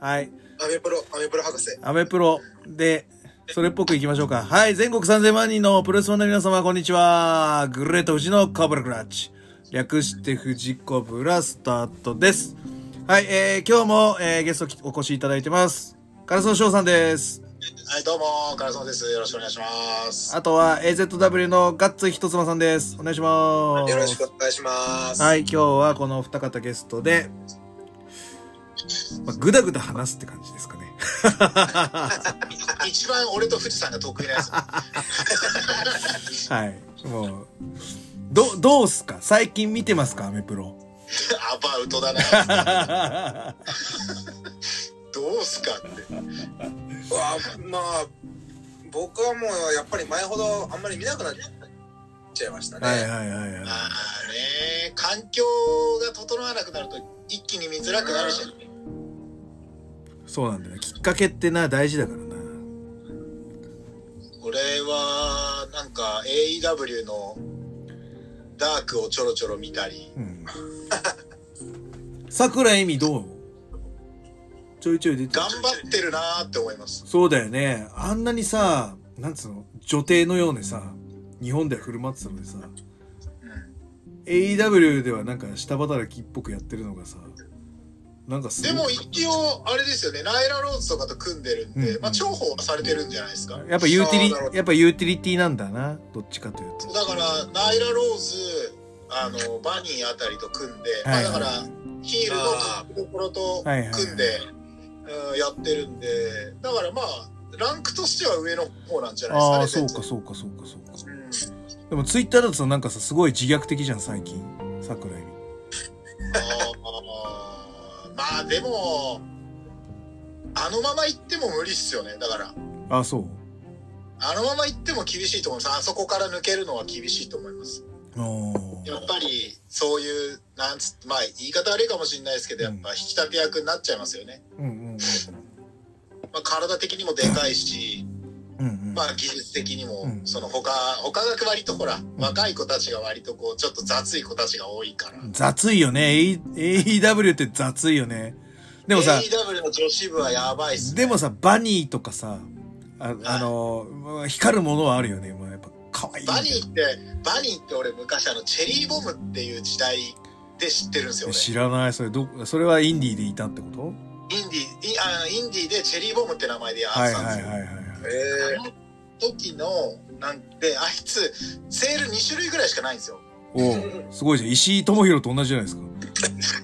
はい。アメプロ、アメプロ博士。アメプロで、それっぽく行きましょうか。はい。全国3000万人のプロレスファンの皆様、こんにちは。グレート富士のコブラクラッチ。略して富士コブラスタートです。はい。えー、今日も、えー、ゲストお越しいただいてます。カラソン翔さんです。はい、どうも、カラソンです。よろしくお願いします。あとは AZW のガッツひとつまさんです。お願いします。よろしくお願いします。はい、今日はこのお二方ゲストで、まあ、ぐだぐだ話すって感じですかね。一番俺と富士山が得意なやつ。はい。もう、ど、どうすか？最近見てますか？アメプロ。アバウトだな。どうすかって。うわまあ、僕はもうやっぱり前ほどあんまり見なくなっちゃいましたね。はいはいはいはい。まあね、環境が整わなくなると一気に見づらくなるし、そうなんだよね。きっかけってな、大事だからな。俺はなんか AEW のダークをちょろちょろ見たり、うん。桜恵美どう？ちょいちょい出てる頑張ってるなーって思います。そうだよね。あんなにさ、なんつうの、女帝のようにさ、日本では振る舞ってたのでさ、うん、AEW ではなんか下働きっぽくやってるのがさ、なんかでも一応あれですよね、ナイラローズとかと組んでるんで、うんまあ重宝はされてるんじゃないですか。やっぱユーティリやっぱユーティリティなんだな。どっちかというと。だからナイラローズ、あのバニーあたりと組んで、はいまあだからヒールのトップどころとはいはいはい組んで、うんやってるんで、だからまあランクとしては上の方なんじゃないああ、ですかね。そうかそうかそうかそうか。うんでもツイッターだとなんかさ、すごい自虐的じゃん、最近。桜井美。あ ーまあでもあのまま行っても無理っすよね。だから。あ、そう？あのまま行っても厳しいと思います。あそこから抜けるのは厳しいと思います。やっぱりそういうなんつまあ言い方悪いかもしれないですけどやっぱ引き立て役になっちゃいますよね、うんうん。まあ、体的にもでかいし、うん。うんうん。まあ技術的にも、うんその他他が割とほら、若い子たちが割とこうちょっと雑い子たちが多いから雑いよね。AEW って雑いよね。でもさ、AEW の女子部はやばいっすねでもさ、バニーとかさ、ああの、光るものはあるよね。まあ、やっぱ可愛いバニーって、バニーって俺昔あの、チェリーボムっていう時代で知ってるんですよ。知らない。それ、ど、それはインディーでいたってこと？インディー、イあインディーでチェリーボムって名前でやってはいたんですよ。はいはいはいはい。あの時の、なんで、あいつ、セール2種類ぐらいしかないんですよ。おうすごいじゃん。石井智弘と同じじゃないですか。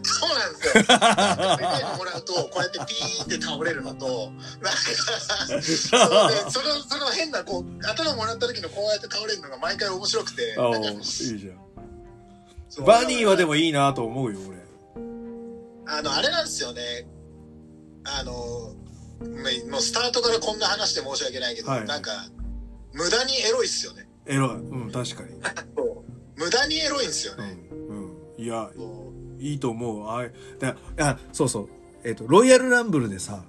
そうなんですよ。メガネもらうと、こうやってピーって倒れるのと、なんか、その、その変な、こう、頭もらった時のこうやって倒れるのが毎回面白くて、あおなんかいいじゃん。バニーはでもいいなと思うよ、俺。あの、あれなんですよね。あの、もうスタートからこんな話で申し訳ないけど、はいなんか、無駄にエロいっすよね。エロい。うん、確かに。無駄にエロいんですようね。ん。うん。いや、そいいと思う。あいだあ、そうそう。えっ、と、ロイヤルランブルでさ、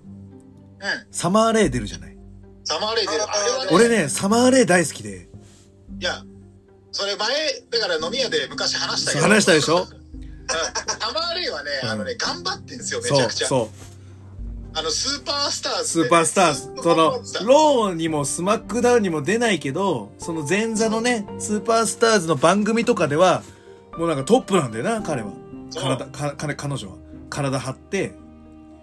ううん。サマーレイ出るじゃない？サマーレイ出る。あれはね、俺ね、サマーレイ大好きで。いや、それ前、だから飲み屋で昔話したけど。話したでしょ？うんサマーレイはね、うんあのね、頑張ってんですよ、めちゃくちゃ。そう。あの、スーパースターズスーパースターズ。その、ロウにもスマックダウンにも出ないけど、その前座のね、スーパースターズの番組とかでは、もうなんかトップなんだよな、彼は。体、か、彼、彼女は。体張って、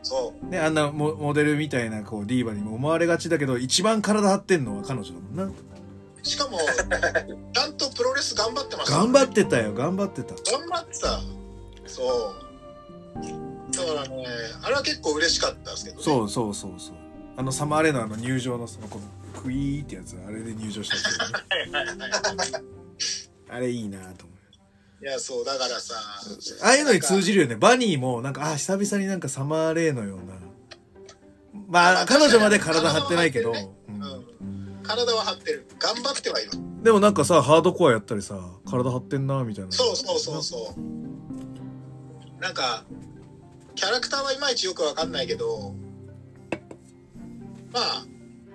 そう。ね、あんなモモデルみたいな、こう、ディーバにも思われがちだけど、一番体張ってんのは彼女だもんな。しかも、ちゃんとプロレス頑張ってました。頑張ってたよ、頑張ってた。頑張ってた。そう。だからね、あれは結構嬉しかったですけど、ね。そうそうそうそう。あのサマーレーのあの入場のそのこのクイーってやつ、あれで入場したんですけどね。あれいいなと思う。いや、そう、だからさ。ああいうのに通じるよね。バニーもなんか、あ、久々になんかサマーレーのような。まあ、彼女まで体張ってないけど。体ううんん。体は張ってる。頑張ってはいる。でもなんかさ、ハードコアやったりさ、体張ってんなみたいな。そうそうそうそう。なんか、キャラクターはいまいちよくわかんないけど、まあ、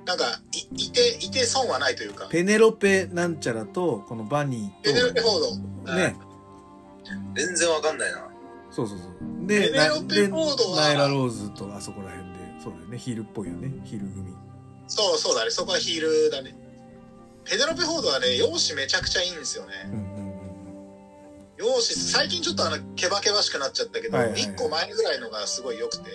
なんか、いいて、いて損はないというか。ペネロペなんちゃらと、このバニーと、ペネロペフォード。ね、全然わかんないな。そうそうそう。で、ペネロペでフォードはナイラローズとあそこら辺で、そうだよね、ヒールっぽいよね、ヒール組。そうそうだね、そこはヒールだね。ペネロペフォードはね、容姿めちゃくちゃいいんですよね。うん。容姿、最近ちょっとあの、ケバケバしくなっちゃったけど、はいはいはい1個前ぐらいのがすごい良くて。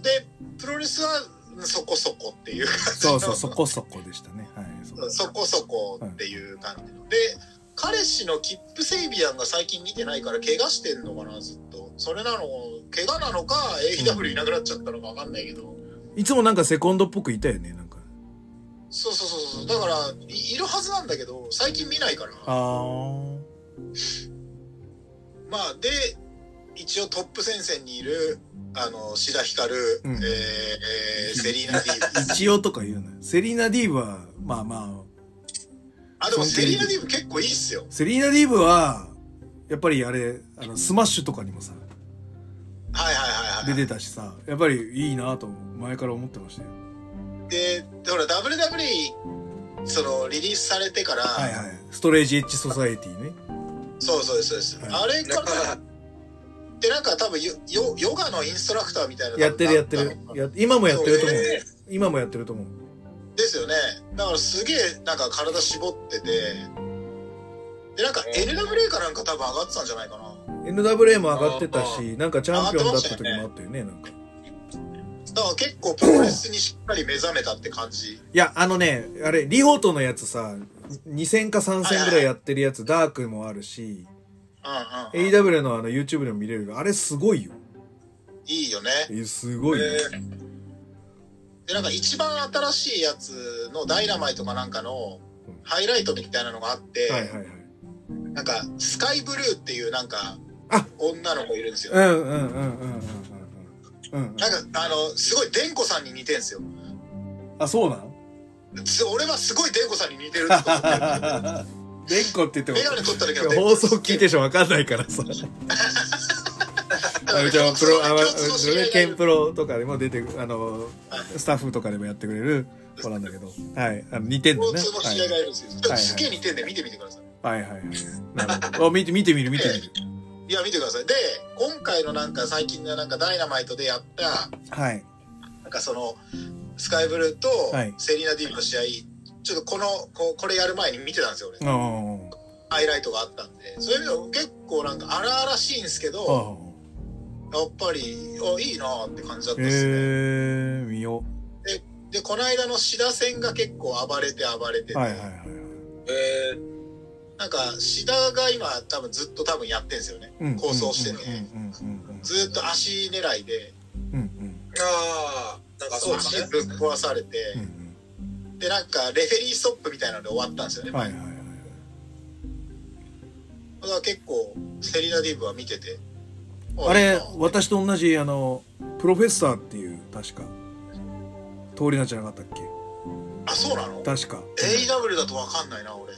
で、プロレスはそこそこっていう感じのそうそう、そこそこでしたね。はい。そうそこそこっていう感じの。で、彼氏のキップ・セイビアンが最近見てないから怪我してんのかな、ずっと。それなの、怪我なのか、AEW いなくなっちゃったのかわかんないけど。いつもなんかセコンドっぽくいたよね、なんか。そうそうそうそう。だからい、いるはずなんだけど、最近見ないから。あー。まあ、で、一応トップ戦線にいる、あの、シダヒカル、うんえーえーセリーナ・ディーブ。一応とか言うな。セリーナ・ディーブは、まあまあ、あ、でもセリーナ・ディーブ結構いいっすよ。セリーナ・ディーブは、やっぱりあれ、あの、スマッシュとかにもさ、はいはいはいはい。出てたしさ、やっぱりいいなと前から思ってましたよ。で、ほら、WWE、その、リリースされてから、はいはい。ストレートエッジソサエティね。そうそうですそうです。はいあれから、で、なんか多分ヨ、ヨヨガのインストラクターみたいなのやってるやってるや今もやってると思うそうね。今もやってると思う。ですよね。だからすげえ、なんか体絞ってて、で、なんか NWA かなんか多分上がってたんじゃないかな。NWA も上がってたし、なんかチャンピオンだった時もあったよね、なんか。だから結構プロレスにしっかり目覚めたって感じ。いや、あのね、あれ、リホトのやつさ、2戦か3戦ぐらいやってるやつ、ダークもあるし、うんうん、うん。AW のあの YouTube でも見れるが、あれすごいよ。いいよね。えすごいよ。えーで、なんか一番新しいやつのダイナマイトかなんかのハイライトみたいなのがあって、はいはいはい。なんかスカイブルーっていうなんかあ女の子いるんですよ。うんうんうんうんうんうんうん。うん。なんかあの、すごいデンコさんに似てんすよ。あ、そうなの？す俺はすごいデンコさんに似てるって思ってるレンコって言ってもメ、ガネ取った時のデンコ放送聞いてしょわかんないからさ。あのじゃあプロ、あの知り合いがいるケンプロとかでも出てくあの、スタッフとかでもやってくれる子なんだけど、はい。あの似てんだね。共通の知り合いがいるんですよ。すげえ似てんで見てみてください。はいはいはい。なるほど。あ、見て、見てみる、見てみる。いや、見てください。で、今回のなんか最近のなんかダイナマイトでやった、はい。なんかその、スカイブルーとはいセリーナ・ディーブの試合、ちょっとこの、ここれやる前に見てたんですよ、俺。ハイライトがあったんで。そういう意味では結構なんか荒々しいんですけど。やっぱり、あ、いいなーって感じだったへですね。え、見よで、この間のシダ戦が結構暴れて暴れてて、う。はいはいはい。えなんか、シダが今多分ずっと多分やってんですよね。うん構想してうんね。うんうんずっと足狙いで、うんうんー、ああ、なんかそうですね。足ぶっ壊されて、うんうんで、なんか、レフェリーストップみたいなので終わったんですよね。うん。はいはいはい。だから結構、セリナ・ディーブは見てて。あれ私と同じ、あの、プロフェッサーっていう、確か、通りなんじゃなかったっけ？あ、そうなの？確か。?AW だとわかんないな、俺。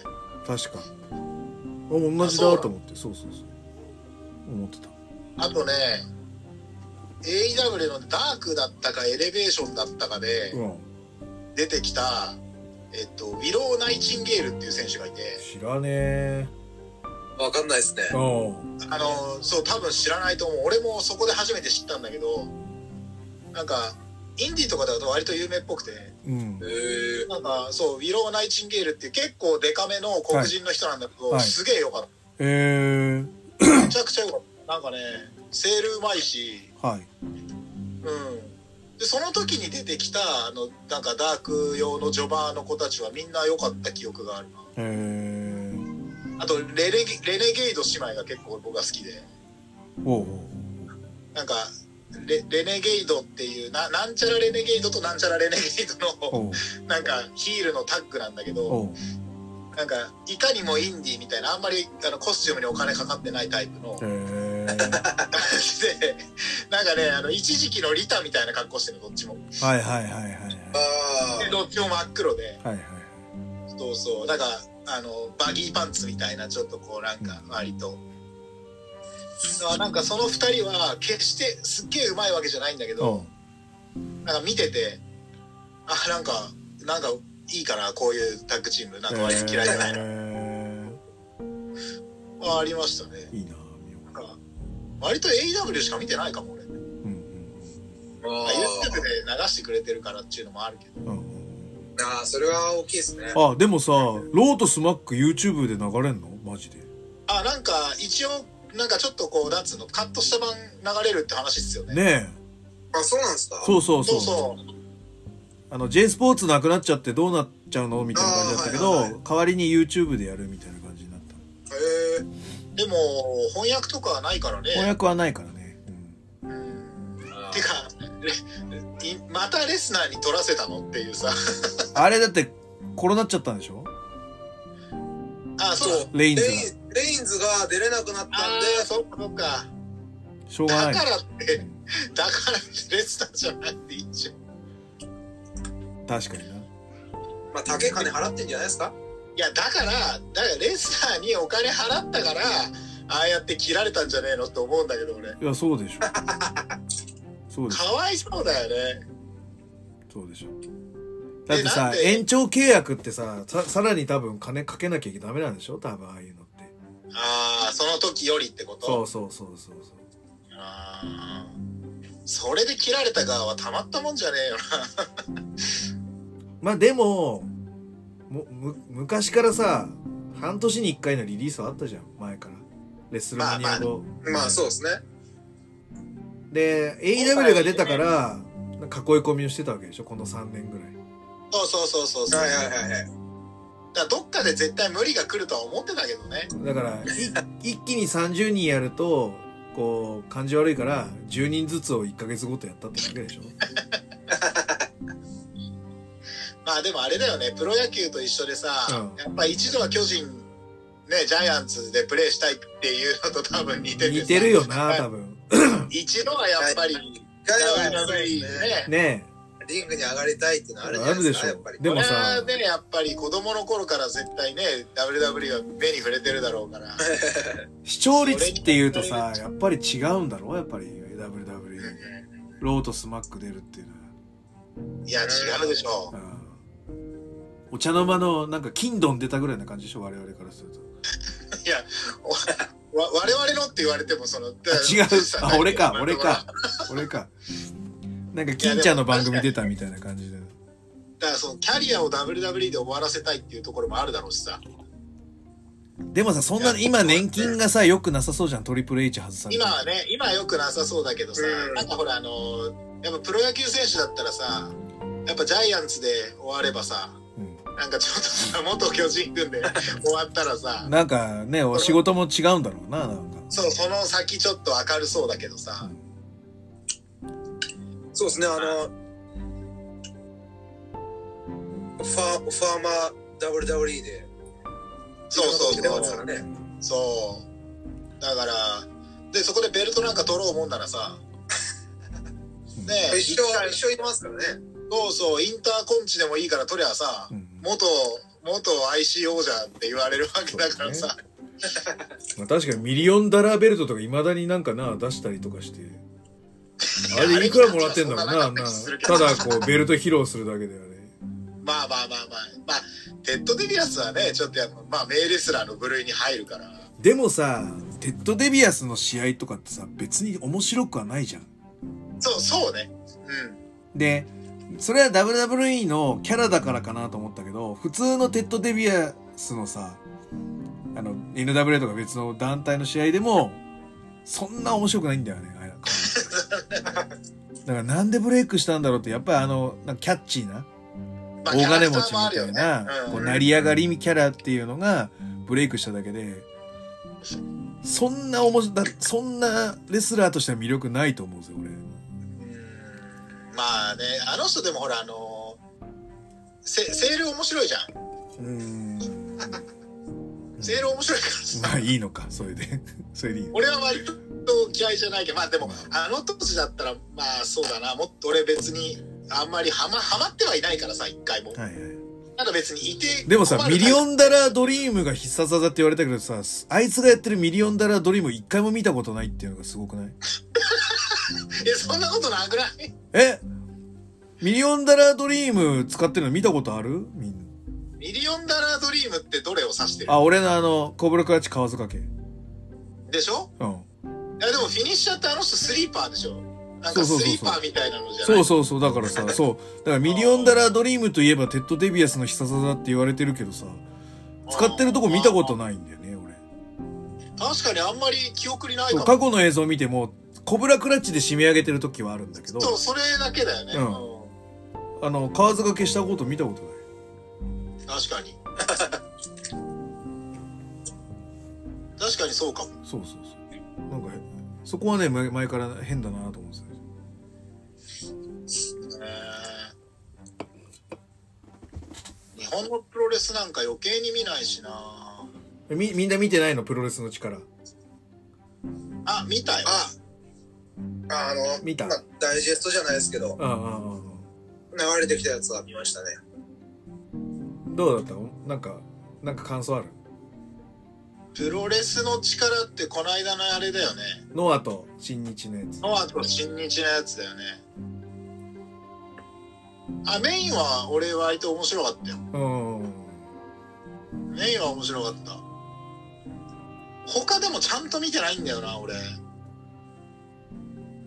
確か。あ、同じだと思って、そうそうそう。思ってた。あとね、AW のダークだったかエレベーションだったかでうん。出てきた、えっと、ウィロー・ナイチンゲールっていう選手がいて、知らねわかんないですねあの、そう、多分知らないと思う。俺もそこで初めて知ったんだけど、なんか、インディーとかだと割と有名っぽくて、うんえ。ー、なんか、そう、ウィロー・ナイチンゲールっていう結構デカめの黒人の人なんだけど、はいはいすげえよかっえた。めちゃくちゃよかった。なんかね、セールうまいし、ー、はい。うん。で、その時に出てきた、あの、なんかダーク用のジョバーの子たちはみんな良かった記憶があるな。えー、あとレレゲ、レネゲイド姉妹が結構僕が好きで、おうおうなんか、レレネゲイドっていうな、なんちゃらレネゲイドとなんちゃらレネゲイドの、なんかヒールのタッグなんだけど、おうなんか、いかにもインディーみたいな、あんまりあのコスチュームにお金かかってないタイプの、えー、で、なんかね、あの、一時期のリタみたいな格好してるどっちも。はいはいはいはいはい。あで、どっちも真っ黒で、はいはいそうそう。なんか、あの、バギーパンツみたいな、ちょっとこう、なんか、割と。あなんかその二人は、決してすっげえうまいわけじゃないんだけおど、うなんか見てて、あ、なんか、なんか、いいかな、こういうタッグチーム。なんか割と嫌いじゃないな。えあありましたね。ー、いいな割と AEW しか見てないかも俺。うんあまあ、YouTube ーで流してくれてるからっていうのもあるけど。うんうんあー、それは大きいですね。あでもさロートスマック YouTube で流れんの？マジであ、なんか一応、なんかちょっとこう、なんつうの、カットした版流れるって話っすよね。ねあ、そうなんですか？えそうそうそうそうそう。あの J スポーツなくなっちゃってどうなっちゃうの？みたいな感じだったけど、あーはいはい代わりに YouTube でやるみたいな感じになったへえ。でも、翻訳とかはないからね。翻訳はないからね、うんうん。てか、またレスナーに取らせたのっていうさ。あれだってコロナっちゃったんでしょ？あ、そう。レインズがレインレインズが出れなくなったんで、そっかそっか。しょうがないだからって、だからってレスナーじゃなくていいじゃん。確かになまあ、竹金払ってんじゃないですか？いや、だから、だからレスナーにお金払ったから、ああやって切られたんじゃねえのって思うんだけど俺。いやそうでしょそうでしょかわいそうだよね。そうでしょだってさ延長契約ってさささらに多分金かけなきゃダメなんでしょ？多分ああいうのってああ、その時よりってこと？そうそうそうそうそうああ。それで切られた側はたまったもんじゃねえよな。まあでも昔からさ半年に1回のリリースはあったじゃん前からレッスルマニア後、まあ、そうですね。で AEW が出たから囲い込みをしてたわけでしょこの3年ぐらいそうそうそうそうそう。はいはいはいはい。だどっかで絶対無理が来るとは思ってたけどね。だからい一気に30人やるとこう感じ悪いから10人ずつを1ヶ月ごとやったってだけでしょ まあでもあれだよね、プロ野球と一緒でさ、うん。やっぱ一度は巨人、ね、ジャイアンツでプレーしたいっていうのと多分似ててさ。似てるよな多分。一度はやっぱり、ね。ね。ね。リングに上がりたいっていうのあるじゃないですか、あるでしょ。やっぱり。でもさ。これはね、やっぱり子供の頃から絶対ね、WWE は目に触れてるだろうから。視聴率っていうとさやっぱり違うんだろうやっぱり。WWE ロートスマック出るっていうのいや、違うでしょは、うんお茶の間のなんか金ドン出たぐらいな感じでしょ我々からすると。う。いや、お わ我々のって言われても、その、あ違う。あ俺か。俺か。俺か。なんか金ちゃんの番組出たみたいな感じで。だからそのキャリアを WWE で終わらせたいっていうところもあるだろうしさ。でもさそんな今年金がさ良くなさそうじゃんトリプル H 外さ今はね、今は良くなさそうだけどさ、うん。なんかほらあのやっぱプロ野球選手だったらさ、やっぱジャイアンツで終わればさ、うんなんかちょっとさ、元巨人軍で終わったらさ、なんかねお仕事も違うんだろうななんかそう、その先ちょっと明るそうだけどさ、そうですね、あの、ファー、ファーマー WWE で、そうそうそうね。そう。だから、で、そこでベルトなんか取ろうもんならさ、ね え、一緒一回、一緒いますからね。そうそう、インターコンチでもいいから取りゃさ、うん元、元 IC 王者って言われるわけだからさ、まあ、確かにミリオンダラーベルトとかいまだになんかな出したりとかして。あれいくらもらってんだろうなあんなただこうベルト披露するだけであれまあまあまあまあ、まあ、テッド・デビアスはね、ちょっとやっぱ、まあ、名レスラーの部類に入るから。でもさテッド・デビアスの試合とかってさ別に面白くはないじゃん。そう、そうね。うん。でそれは WWE のキャラだからかなと思ったけど普通のテッド・デビアスのさあの NWA とか別の団体の試合でもそんな面白くないんだよねあれだから。なんでブレイクしたんだろうってやっぱりあのなんかキャッチーなまあ大金持ちみたいな、キャラクターもあるよね。こううん。成り上がりキャラっていうのがブレイクしただけでそんなおもしだそんなレスラーとしては魅力ないと思うんですよ俺。うんまあね、あの人でもほら、あのセセール面白いじゃん。うんセール面白いからさ。まあいいのかそれで それでいい俺は割と嫌いじゃないけど、まあでも、あの当時だったら、まあそうだな、もっと俺別に、あんまりハマ、ハマってはいないからさ、一回も。はいはいただ別にいて。でもさミリオン。ンダラードリームが必殺技って言われたけどさあいつがやってるミリオンダラードリーム一回も見たことないっていうのがすごくないえ、そんなことなくない？え？ミリオンダラードリーム使ってるの見たことある？みんな。ミリオンダラードリームってどれを指してる？あ俺のあのコブラクラッチ河津掛けでしょ？うん。やでもフィニッシャーってあの人スリーパーでしょ？なんかスリーパーみたいなのじゃない？そうそうそう、だからさ、そう。だからミリオンダラードリームといえばテッド・デビアスの必殺技って言われてるけどさ、使ってるとこ見たことないんだよね、俺。確かにあんまり記憶にないかも。過去の映像見ても、コブラクラッチで締め上げてる時はあるんだけど、そうそれだけだよね、うんうんあの、河津掛けしたこと見たことない？確かに 確かにそうかもそうそうそう。なんか、そこはね、前前から変だなと思うんですよ。日本のプロレスなんか余計に見ないしなみ、みんな見てないの？プロレスの力。あ見たよあ、あの、見たまあダイジェストじゃないですけど、ああ、ああ、あ流れてきたやつは見ましたね。あ。どうだったの？なんか、なんか感想ある？プロレスの力ってこの間のあれだよねノアと新日のやつ。ノアと新日のやつだよねあメインは俺割と面白かったようん。メインは面白かった他でもちゃんと見てないんだよな俺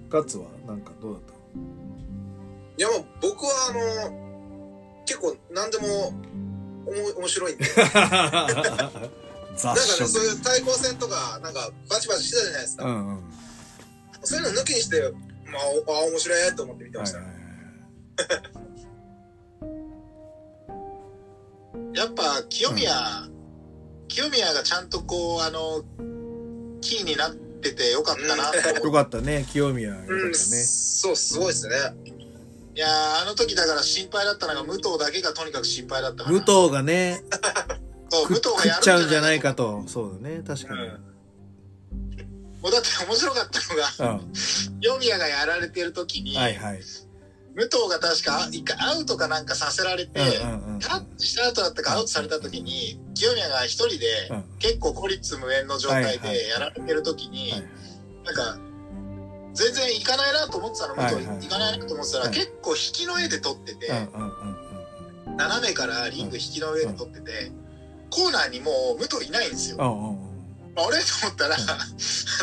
ガッツはなんかどうだっいやもう僕はあの、結構何でもおも面白いんで。なんかね、そう食。いう対抗戦とか、なんかバチバチしてたじゃないですか。うんうん。そういうの抜きにして、まあ、おあ、面白いと思って見てました。はいはいはい。やっぱ清宮、清宮がちゃんとこうあのキーになっててよかったなと思うよかったね、清宮。よかったうん、ね。そう、すごいですね。いやーあの時だから心配だったのが武藤だけがとにかく心配だった武藤がね、そう食武藤がやる食っちゃうんじゃないかと。そうだね、確かに。もうだって面白かったのがうん。清宮がやられてる時に、はいはい。武藤が確か一回アウトかなんかさせられて。タッチした後だったかアウトされた時に清宮が一人でうん。結構孤立無縁の状態でやられてる時に、はい。なんか全然行かないなと思ってたの武藤、行かないなと思ってたら、はい。結構引きの絵で撮ってて、斜めからリング引きの上で撮ってて、コーナーにもう武藤いないんですよ。あれ？と思ったら、あ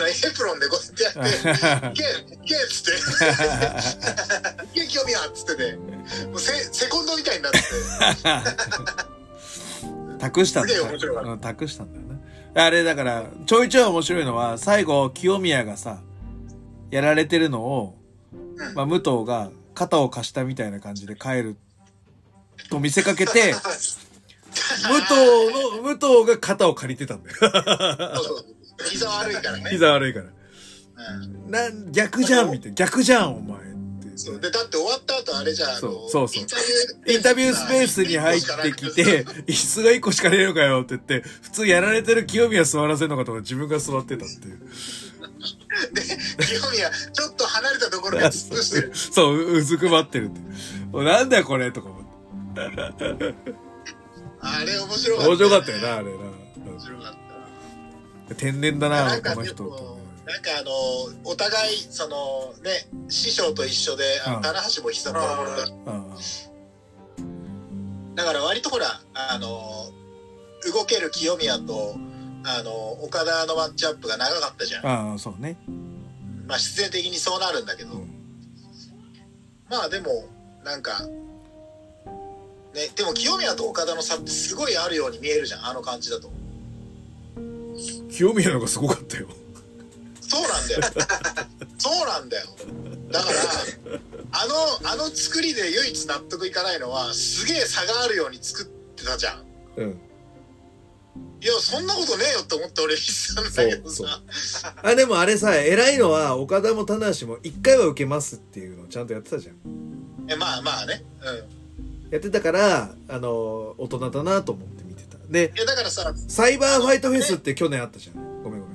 のエプロンでこうやってやって、いけいけっつって、いけ清宮っつってて、もうセセコンドみたいになって。て、託したんだ。すげえ面白かった。うん託したんだよな。あれだから、ちょいちょい面白いのは、最後、清宮がさ、やられてるのを、うん。まあ、武藤が肩を貸したみたいな感じで帰ると見せかけて、武藤の、武藤が肩を借りてたんだよ。そうそう膝悪いからね。膝悪いから。うんなん、逆じゃんみたいな。逆じゃん、お前って。そうでだって終わった後あれじゃんあのそうそうそうインタビューインタビュースペースに入ってきて、椅子が一個しかねえのかよって言って、普通やられてる清宮座らせるのかと思ったら自分が座ってたっていう。で清宮ちょっと離れたところで尽くしてるそう、ううずくまってるって。おなんだよこれとか思って。あれ面白かった、面白かったよな、あれな。面白かった。うん天然だな、なこの人もなんかあのお互いそのね師匠と一緒であ棚橋も膝ボロボロだうんだから割とほらあの動ける清宮とあの岡田のマッチアップが長かったじゃん。ああ、そうね。まあ必然的にそうなるんだけど、うん。まあでもなんかねでも清宮と岡田の差ってすごいあるように見えるじゃんあの感じだと。清宮のがすごかったよ。そうなんだよ。そうなんだよ。だからあのあの作りで唯一納得いかないのはすげえ差があるように作ってたじゃん。うん。いやそんなことねえよって思って俺見てたんだけどさ。あ、でもあれさ、偉いのは、岡田も棚橋も一回は受けますっていうのをちゃんとやってたじゃん。えまあまあね。うんやってたから、あの、大人だなと思って見てた。で、いやだからさサイバーファイトフェスって去年あったじゃん。ごめんごめん。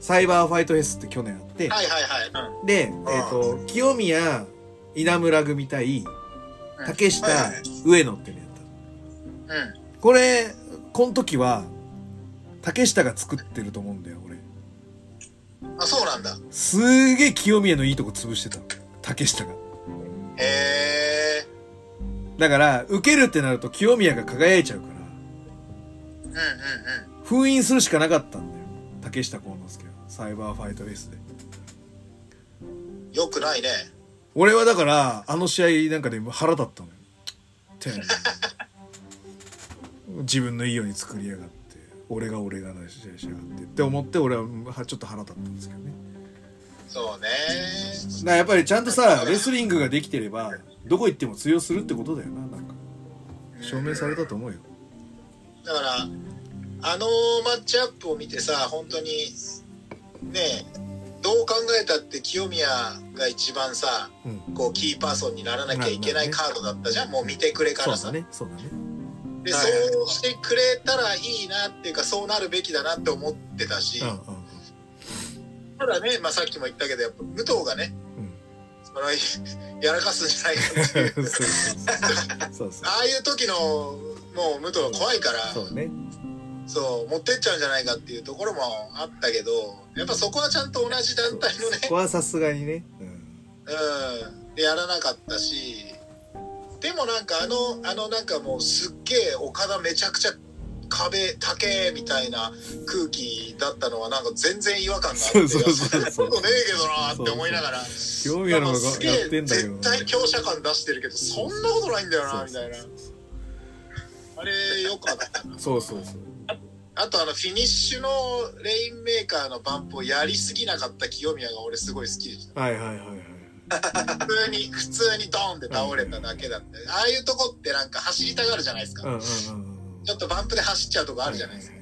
サイバーファイトフェスって去年あって、はいはいはい、うんで、えっ、と、清宮、稲村組対、竹下はいはい、上野っていうのやった。うんこれ、この時は、竹下が作ってると思うんだよ、俺。あそうなんだすげえ清宮のいいとこ潰してたの。竹下が。へえだから、受けるってなると清宮が輝いちゃうから、うんうんうん。封印するしかなかったんだよ。竹下幸之助は。サイバーファイトフェスで。よくないね。俺はだからあの試合なんかで腹立ったのよ。て 自分のいいように作りやがって。俺が俺がな試合しやがって。って思って俺ははちょっと腹立ったんですけどね。そうね。だからやっぱりちゃんとさレスリングができてればどこ行っても通用するってことだよななんか。証明されたと思うよ。だから、あのマッチアップを見てさ、本当に、ねどう考えたって清宮が一番さ、うん。こうキーパーソンにならなきゃいけないカードだったじゃん、もう見てくれからさ。そうだねそうだね。で、はいそうしてくれたらいいなっていうか、そうなるべきだなって思ってたし、うんうん。ただね、まあさっきも言ったけど、やっぱ武藤がね、うんそのやらかすんじゃないかっていう。ああいう時のもう武藤は怖いから、そうね。そう、持ってっちゃうんじゃないかっていうところもあったけど、やっぱそこはちゃんと同じ団体のね。そ、こはさすがにね、うん、うん、でやらなかったし、でもなんかあの、あのなんかもうすっげえ岡田めちゃくちゃ壁、竹みたいな空気だったのはなんか全然違和感があって、そうそうそうそういやんなことねえけどなって思いながら、興味あるのがすげえやってんだけど絶対強者感出してるけど、そんなことないんだよな、みたいな。あれ、よかったな。そうそうそうあとあのフィニッシュのレインメーカーのバンプをやりすぎなかった清宮が俺すごい好きでした。はいはいはいはい普通に、普通にドーンって倒れただけだって。ああいうとこってなんか走りたがるじゃないですか。うんうんうんうんちょっとバンプで走っちゃうとこあるじゃないですか。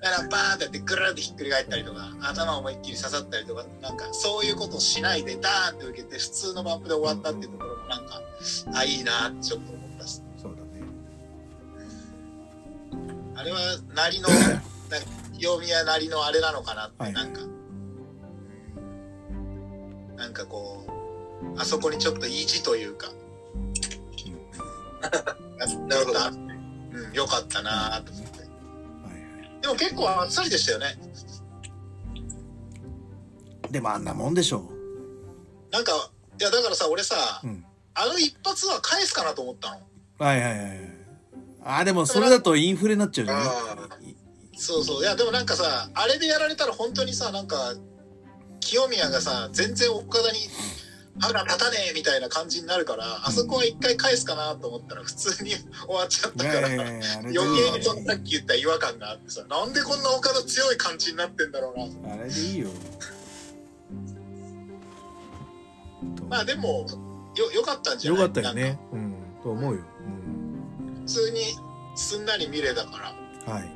だからバーンってやってぐるんってひっくり返ったりとか、頭思いっきり刺さったりとか、なんかそういうことをしないでダーンって受けて普通のバンプで終わったっていうところもなんか、あ、いいなってちょっと思ったし。そうだね。あれはなりの、なんか清宮なりのあれなのかなって、はい。なんか、なんかこう、あそこにちょっと意地というか、なるほどうん、よかったなと思って。でも結構あっさりでしたよね。でもあんなもんでしょなんか、いやだからさ、俺さ、ううんあの一発は返すかなと思ったの。はいはいはいはいあでもそれだとインフレになっちゃうよねあそうそう。いや、でもなんかさ、あれでやられたら本当にさ、なんか、清宮がさ、全然岡田に歯が立たねえみたいな感じになるから、あそこは一回返すかなと思ったら普通に 終わっちゃったから、余計によそのさっき言った違和感があってさ、なんでこんな岡田強い感じになってんだろうな。あれでいいよ。まあでも、よ、よかったんじゃない？よかったよね。うんと思うよ、普通にすんなり見れたから。うん、はい。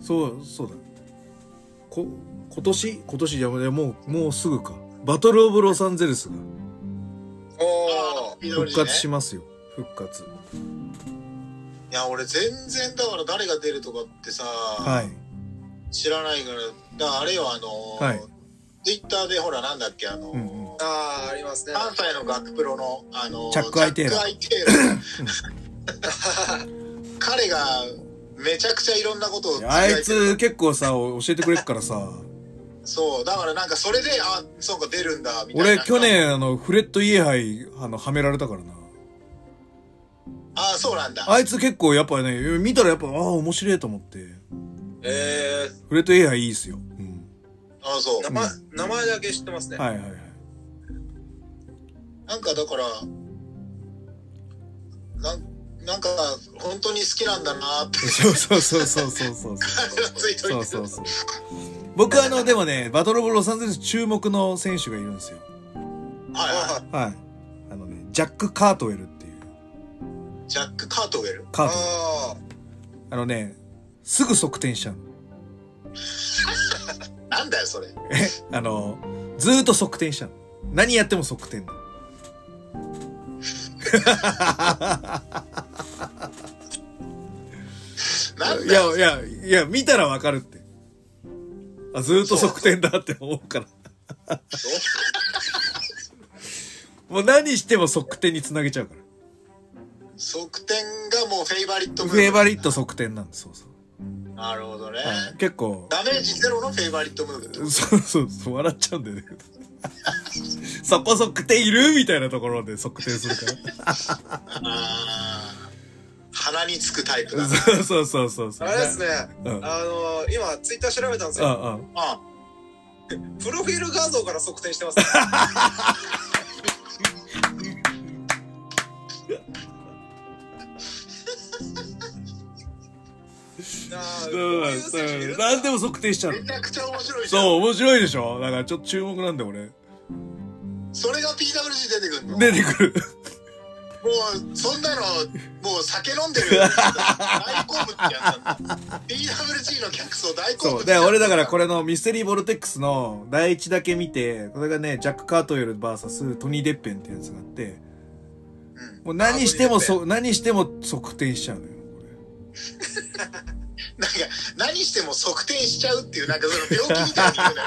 そうそうだ。こ今年？今年じゃもうもうもうすぐか。バトル・オブ・ロサンゼルスが。おー。復活しますよ。復活。いや、俺全然だから誰が出るとかってさ、はい。知らないから、だからあれよ、あのーはい。ツイッターでほらなんだっけ、あのーうんうん。あーありますね。関西の学プロの、あのーチャックアイテーラチャックアイテーラ彼がめちゃくちゃいろんなことをあいつ結構さ教えてくれっからさそう、だからなんかそれで、あ、そうか出るんだ、みたいな。俺去。年あのフレッド・イエハイあのはめられたからなあ、そうなんだ。あいつ結構やっぱね見たらやっぱああ面白いと思ってえフレッド・イエハイいいっすよ、うん、あ、そうー、。名前名前だけ知ってますねはいはいはいなんかだから、なんなんか本当に好きなんだなって。そうそうそうそうそうそう ついといてそうそうそう僕あのでもねバトルオブロサンゼルス注目の選手がいるんですよ。はいははい。あのねジャック・カートウェルっていう。い。ジャック・カートウェル？カートウェル。ああのねすぐ側転しちゃうの。なんだよ、それ。えあのずーっと側転しちゃうの。何やっても側転なのいなんだよ。やいやいや見たらわかるってあずーっと側転だって思うから。もう何しても側転につなげちゃうから。側転がもうフェイバリットムフェイバリット側転なんです。そうそう、なるほどね。はい。結構。ダメージゼロのフェイバリットムーブ。そうそうそう。笑っちゃうんだよね。そこ側転いる？みたいなところで側転するから。あ 鼻につくタイプだな。そうそうそうそうそう。あれですね、あの今、ツイッター調べたんですよ。うん。あプロフィール画像から測定してます。あーこういうそう選手いるんだ何でも測定しちゃうの？めちゃくちゃ面白い。そう、面白いでしょ？だからちょっと注目なんだよ、俺。それが PWG 出てくるの？出てくる。もう、そんなの、もう酒飲んでる大好物やんな。PWG の客層大好物そう。で、俺だからこれ。れのミステリーボルテックスの第一だけ見て、これがね、ジャック・カートウェル VS トニー・デッペンってやつがあって、うんもう何してもそ、何しても側転しちゃうのよ。こ なんか、何しても側転しちゃうっていう、なんかその病気みたいな。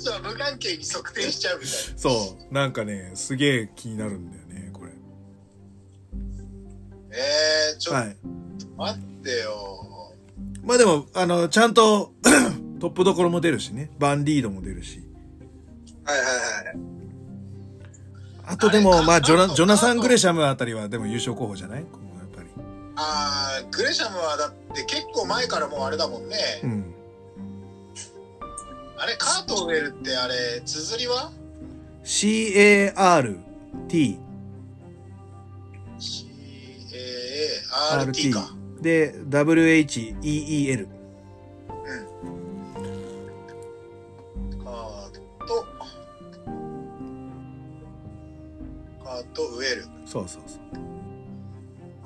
人は無関係に側転しちゃうみたいな。れ そう。なんかね、すげえ気になるんだよね、これ。えー、ちょっとはい。待ってよ。まあでも、あの、ちゃんと トップどころも出るしね。バンリードも出るし。はいはいはい。あとでも、あれまあ、ジョナ、ジョナサン・グレシャムあたりはでも優勝候補じゃない？あー、グレシャムはだって結構前からもうあれだもんね。うん。あれ、カートウェルってあれ、綴りは？C-A-R-T ?C-A-A-R-T か。で、W-H-E-E-L。カート、カートウェル。そうそうそう。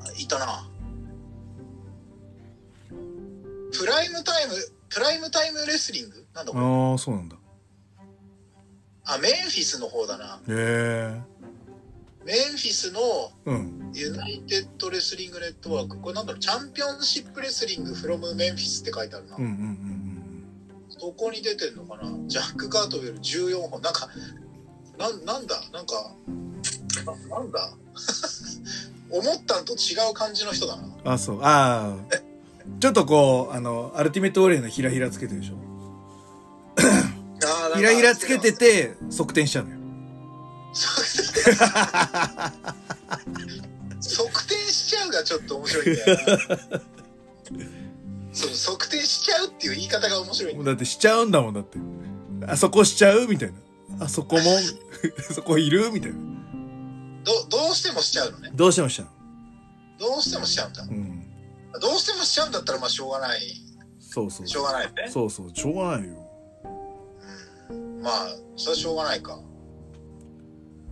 あいたな。プライムタイム、プライムタイムレスリング？なんだこれ。ああ、そうなんだ。あ、メンフィスの方だな。へえ。メンフィスのうん。ユナイテッドレスリングネットワーク。これなんだろう、チャンピオンシップレスリングフロムメンフィスって書いてあるな。うんうんうんそこに出てんのかなジャック・カートウェル14本。なんか、なん、なんだ？なんか、ななんだ？思ったんと違う感じの人だな。うん。あ、そう。ああ。ちょっとこう、あの、アルティメットオレイのひらひらつけてるでしょ。ひらひらつけてて、側転しちゃうのよ。側転しちゃうがちょっと面白いんだよな。そう、側転しちゃうっていう言い方が面白いんだよ。だってしちゃうんだもんだって。あそこしちゃうみたいな。あそこも、そこいるみたいな。ど、どうしてもしちゃうのね。どうしてもしちゃう。どうしてもしちゃうんだう。ん。どうしてもしちゃうんだったらまあしょうがない。そうそう。しょうがないよね。そうそう。しょうがないよ。まあ、それはしょうがないか。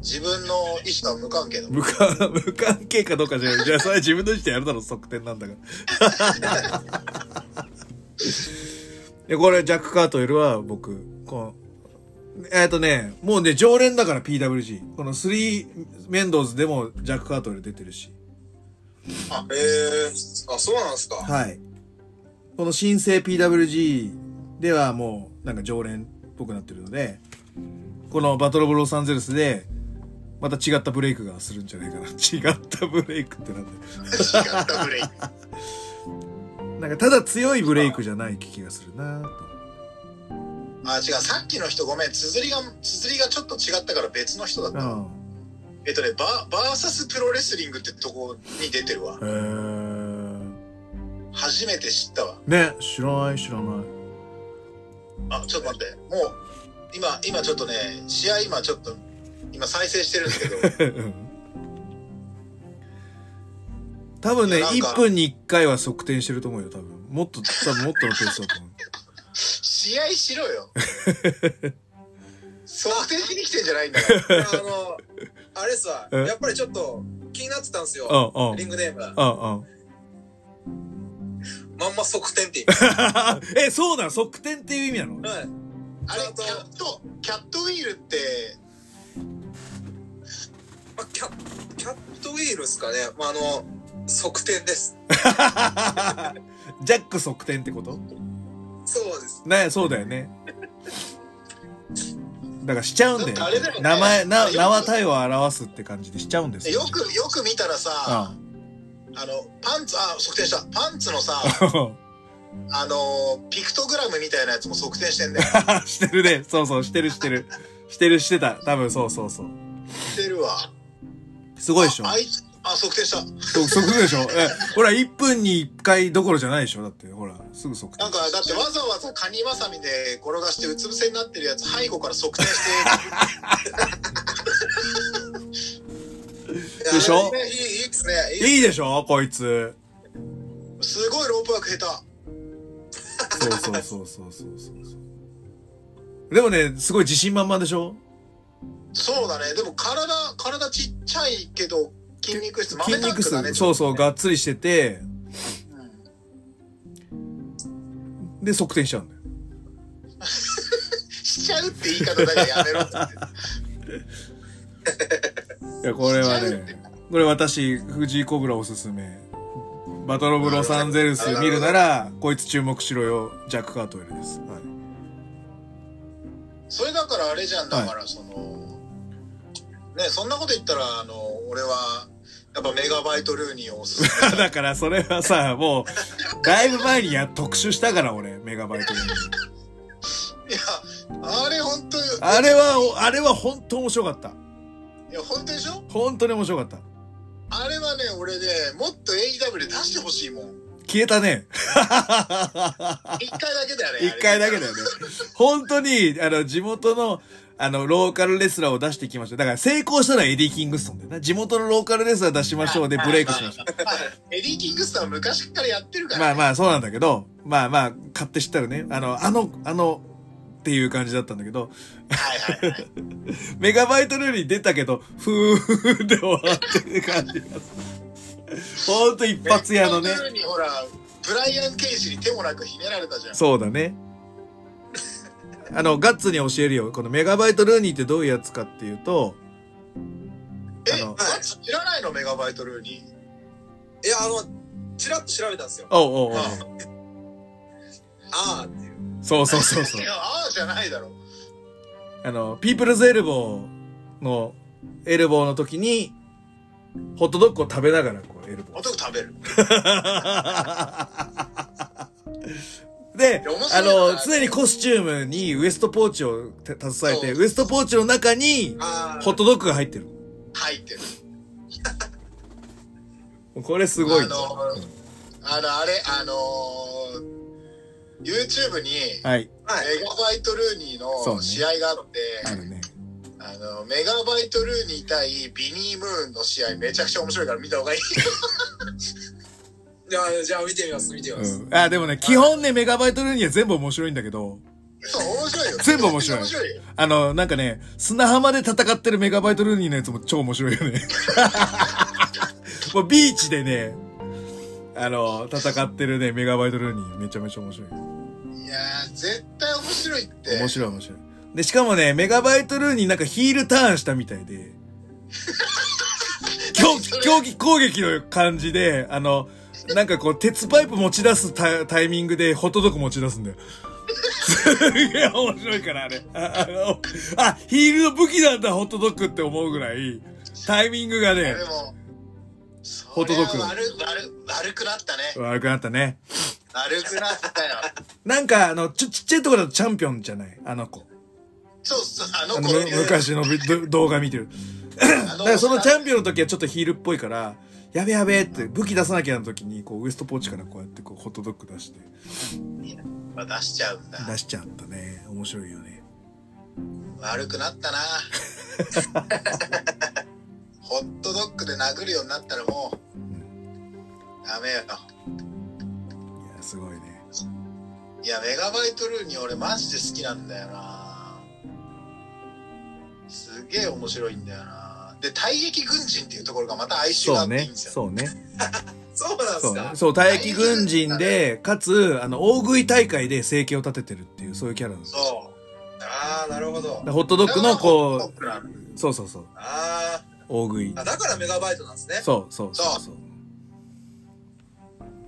自分の意思とは無関係だもん。無関、無関係かどうかじゃない。じゃあそれは自分の意思でやるだろ、側転なんだから。で、これ、ジャック・カートウェルは僕、この、えっとね、もうね、常連だから PWG。この3メンドーズでもジャック・カートル出てるし。えー、あ、そうなんですか。はい。この新生 PWG ではもう、なんか常連っぽくなってるので、このバトルオブロサンゼルスで、また違ったブレイクがするんじゃないかな。違ったブレイクってなんだよ。違ったブレイク。なんかただ強いブレイクじゃない気がするなと。あ、違う。さっきの人ごめん。綴りが、綴りがちょっと違ったから別の人だった。うん。えっとね、ババーサスプロレスリングってとこに出てるわ。へー。初めて知ったわ。ね、知らない知らない。あ、ちょっと待って。もう、今、今ちょっとね、試合今ちょっと、今再生してるんですけど、多分ね、いやなんか1分に1回は側転してると思うよ、多分。もっと、多分もっとのペースだと思う。試合しろよ。側転しに来てんじゃないんだから。あの、あれさ、え？やっぱりちょっと気になってたんですよ。うんうん。リングネーム。うんうん。まんま側転って言い え、そうなの？側転っていう意味なの？はい。あれ、キャット、キャットウィールって、まあ、キャキャットウィールですかね。まあ、あの、側転です。ジャック側転ってこと？そうです。ね、そうだよね。だからしちゃうんだよ。あれだよね名前、な、よく名は体を表すって感じでしちゃうんですよく、よく見たらさ、ああの、パンツ、あ、側転した。パンツのさ、あ あの、ピクトグラムみたいなやつも側転してんだよ。してるね。そうそう、してるしてる。してるしてた。多分そうそうそう。してるわ。すごいでしょああいつ、あ、測定した。そ測定でしょ？え、ほら、1分に1回どころじゃないでしょ？だって、ほら、すぐ測定。なんか、だってわざわざカニバサミで転がしてうつ伏せになってるやつ背後から測定して、でしょ？いやいい、いいですね。いいでしょ？こいつ。すごいロープワーク下そうそうそうそうそうそう。でもね、すごい自信満々でしょ？手。そうだね。でも体、体ちっちゃいけど、筋肉質、筋肉質、そうそう、ががっつりしてて、で、測定しちゃうんだよ。しちゃうって言い方だけやめろって。いや、これはね、これ私、藤井コブラおすすめ。バトルオブロサンゼルス見るなら、こいつ注目しろよ、ジャック・カートウェルです。はい。それだからあれじゃん、だからその、ね、そんなこと言ったら、あの、俺は、やっぱメガバイトルーニーをおすすめ。だからそれはさ、もう、だいぶ前にや、特集したから俺、メガバイトに。いや、あれ本当あれは、あれは本当面白かった。いや、本当でしょ？本当に面白かった。あれはね、俺ね、もっと AEW で出してほしいもん。消えたね。一回だけだよね。一回だけだよね。本当に、あの、地元の、あの、ローカルレスラーを出してきました。だから成功したのはエディ・キングストンだよな。地元のローカルレスラー出しましょうでブレイクしました。まあエディ・キングストンは昔からやってるから、まあまあそうなんだけど、まあまあ、勝手知ったるね、あの、あの、あの、っていう感じだったんだけど、はいはいはい。メガバイト・ルーニーに出たけど、ふーで終わってる感じがする。ほんと一発屋のねほら、ブライアン・ケイジに手もなくひねられたじゃん。そうだね。あの、ガッツに教えるよ。このメガバイトルーニーってどういうやつかっていうと、え、あのマジ知らないの？メガバイトルーに。いや、あの、ちらっと調べたんですよ。おうおうおうあああっていう。そうそうそうそう い。や、ああじゃないだろ。あの、ピープルズエルボーの、エルボーの時に、ホットドッグを食べながら、こう、エルボー。男食べる。であの、常にコスチュームにウエストポーチをて携えて、ウエストポーチの中に、ああ。ホットドッグが入ってる。入ってる。これすごい。あの、あの、あれ、あのー YouTube に、はい。はい。メガバイトルーニーの試合があって、あるね。あの、メガバイトルーニー対ビニームーンの試合めちゃくちゃ面白いから見た方がいい。じゃあ、じゃあ見てみます、見てみます。うん。あ、でもね、基本ね、メガバイトルーニーは全部面白いんだけど、そう、面白いよ。全部面白い面白いよ。あの、なんかね、砂浜で戦ってるメガバイトルーニーのやつも超面白いよね。もうビーチでね、あの、戦ってるね、メガバイトルーニーめちゃめちゃ面白い。いやー、絶対面白いって。面白い面白い。で、しかもね、メガバイトルーニーなんかヒールターンしたみたいで、競技、競技攻撃の感じで、あの、なんかこう、鉄パイプ持ち出すタタイミングでホットドッグ持ち出すんだよ。すげえ面白いから、あれ。ああのあ、ヒールの武器なんだ、ホットドッグって思うぐらい、タイミングがねホットドッグ悪、悪、悪くなったね。悪くなったね。悪くなったよ。なんか、あの、ちょ、ちっちゃいところだとチャンピオンじゃない？あの子。そうそう、ああの、の子む昔の動画見てる。あだからそのチャンピオンの時はちょっとヒールっぽいから、やべやべって武器出さなきゃの時に、こう、ウエストポーチからこうやってこう、ホットドッグ出して、まあ出しちゃうんだ。出しちゃったね。面白いよね。悪くなったな。ホットドッグで殴るようになったらもう、ダメよ。いや、すごいね。いや、メガバイトルーニー俺マジで好きなんだよな。すげえ面白いんだよな。で、退役軍人っていうところがまた哀愁があ。っていいんですよ。そうね。そうなんですかそうね。そう、退役軍人で、かつ、あの、大食い大会で生計を立ててるっていう、そういうキャラなんですよそう。ああ、なるほど。でホットドッグの、こう。う、そうそうそう、あ大食いー。あ、だからメガバイトなんですね。そうそうそうそう。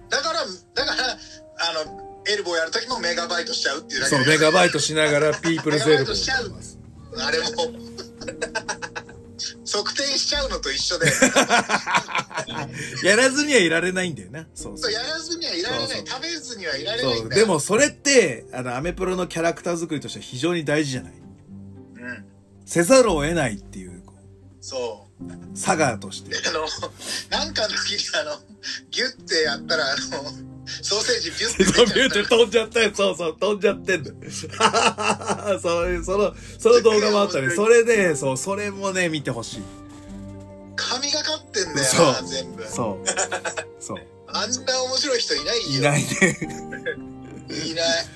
だから、だから、あの、エルボーやるときもメガバイトしちゃうっていうだけそう、メガバイトしながらピープルズエルボーをやってます。あれも、測定しちゃうのと一緒で、やらずにはいられないんだよな。そうそう。やらずにはいられない。そうそう食べずにはいられない。んだよ。でもそれって、あの、アメプロのキャラクター作りとしては非常に大事じゃない？うん。せざるを得ないっていう、そう。佐賀として。あの、なんかの時にあの、ギュッてやったら、あの、ソーセージビュッてそう、ビュて飛んじゃったよ。そうそう、飛んじゃってんだよ。そういう、その、その動画もあったね。それで、そう、それもね、見てほしい。神がかってんだよな、そう全部。そう。そう。あんな面白い人いないよ。いないね。いない。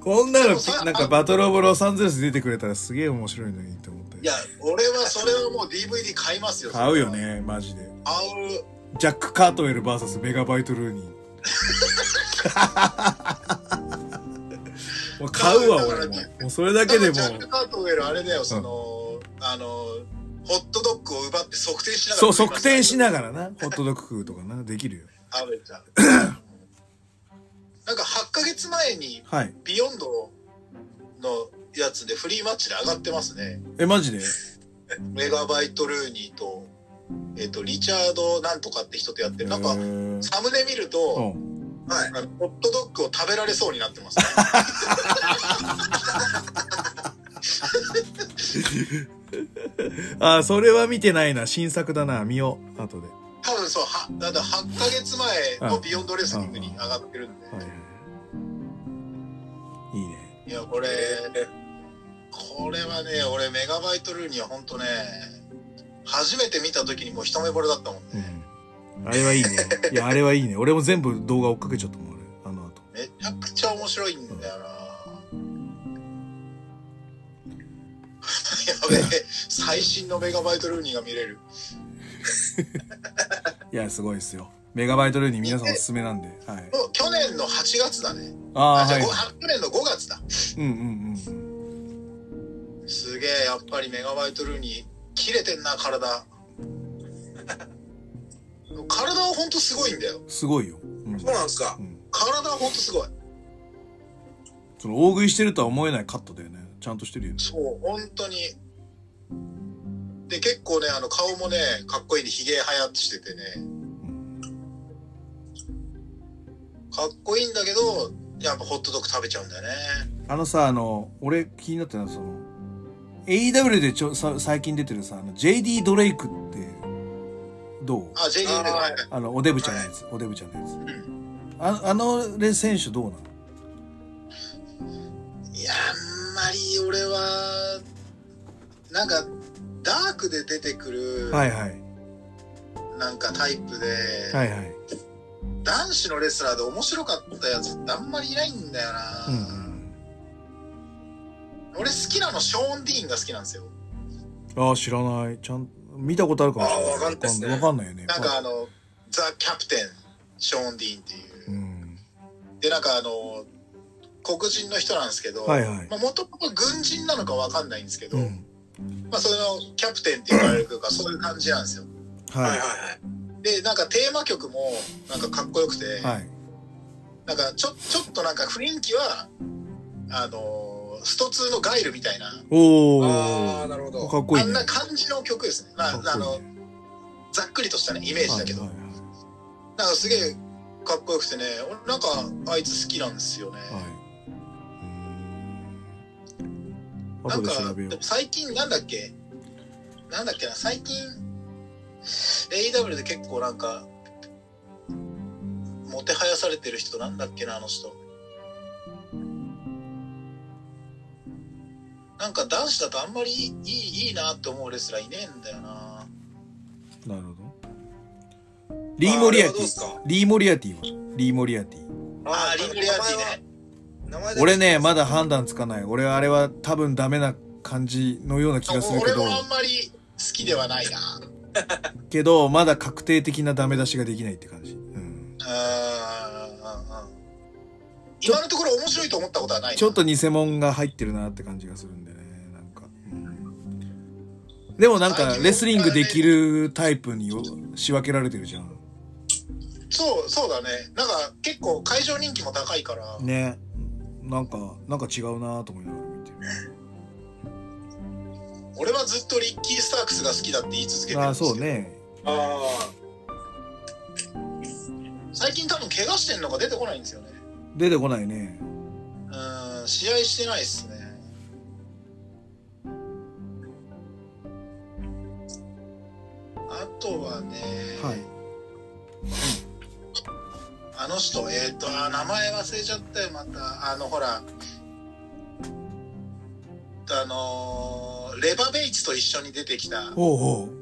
こんなのなんかバトルオブロサンゼルス出てくれたらすげえ面白いのにって思ってい。や、俺はそれはもう DVD 買いますよ。買うよ。ね、マジで。買う。ジャック・カートウェル VS メガバイト・ルーニー。もう買うわ、俺も。もうそれだけでもジャック・カートウェルあれだよ、その、あの、ホットドッグを奪って測定しながら。そう、測定しながらな。ホットドッグ食うとかな。できるよ。食べちゃう。なんか8ヶ月前にはい。ビヨンドのやつでフリーマッチで上がってますね。え、マジで？メガバイト・ルーニーと、えっ、と、リチャードなんとかって人とやってる。なんかサムネ見るうと、ん。はい。ホットドッグを食べられそうになってますね。あ、それは見てないな。新作だな。見よう。後で。多分そう、は、だから8ヶ月前のビヨンドレスリングに上がってるんで。はいはい。いいね。いや、これ、これはね、俺メガバイトルーニーは本当ね、初めて見た時にもう一目惚れだったもんね。うん。あれはいいね。いや、あれはいいね。俺も全部動画追っかけちゃったもん、俺。あの後。めちゃくちゃ面白いんだよな やべえ、最新のメガバイトルーニーが見れる。いや、すごいですよ。メガバイトルーニー皆さんおすすめなんで。はい。去年の8月だね。ああ、じゃあ、はいご。去年の5月だ。うんうんすげえ、やっぱりメガバイトルーニー、切れてんな、体。体はほんとすごいんだよ。うん。すごいよ。うんそうなんですかう。ん。体はほんとすごい。その大食いしてるとは思えないカットだよね。ちゃんとしてるよね。そう、本当に。で、結構ね、あの、顔もね、かっこいいんで、髭はやってしててね。かっこいいんだけど、やっぱホットドッグ食べちゃうんだよね。あのさ、あの、俺気になってるのは、その、AEW でちょさ最近出てるさ、あの JD ドレイクって、どう？あ、JD あーはいあの、おデブちゃんのやつ。おデブちゃんのやつ。うん。ああのレ選手どうなの？いや、あんまり俺は、なんか、ダークで出てくる、はいはい。なんかタイプで、はいはい。男子のレスラーで面白かったやつってあんまりいないんだよな。うんうん。俺好きなの、ショーン・ディーンが好きなんですよ。ああ、知らない。ちゃん、見たことあるかもしれない。わかんないねわかんないよね。なんかあの、ザ・キャプテン、ショーン・ディーンっていう。うん。で、なんかあの、黒人の人なんですけど、はいはいまあ、もともと軍人なのかわかんないんですけど、うん。まあ、それのキャプテンって言われるか、そういう感じなんですよ。はい。はいはいはい。で、なんかテーマ曲も、なんかかっこよくて、はい。なんかちょ、ちょっとなんか雰囲気は、あの、スト2のガイルみたいな、おああ、ー。なるほど。かっこいいね。あんな感じの曲ですね。まあ、あのざっくりとしたね、イメージだけど、はいはいなんかすげえかっこよくてね、俺なんかあいつ好きなんですよね。はい。なんかで調べよでも最近なんだっけ？なんだっけな？最近 AEW で結構なんかもてはやされてる人なんだっけなあの人なんか男子だとあんまりいいいいなって思うレスラーいねえんだよなう。なるほど。リー・モリアティ。リー・モリアティはリー・モリアティ。あーリー・モリアティね俺ね、まだ判断つかない。俺あれは多分ダメな感じのような気がするけど、俺もあんまり好きではないなけど、まだ確定的なダメ出しができないって感じ。うん。あー今のところ面白いと思ったことはないなちょっと偽物が入ってるなって感じがするんでね、なんか。うんでもなんか、レスリングできるタイプに仕分けられてるじゃん。そう、そうだね。なんか結構会場人気も高いから、ね。なんか、なんか違うなと思いながら見てる。俺はずっとリッキー・スタークスが好きだって言い続けてるああ、んですけど、そうね。あ最近多分怪我してんのが出てこないんですよね。出てこないね。うん、試合してないっすね。とはね、はい。あの人、えっ、と、あ名前忘れちゃったよ、また。あの、ほら、あのーレバベイツと一緒に出てきた、ほうほう。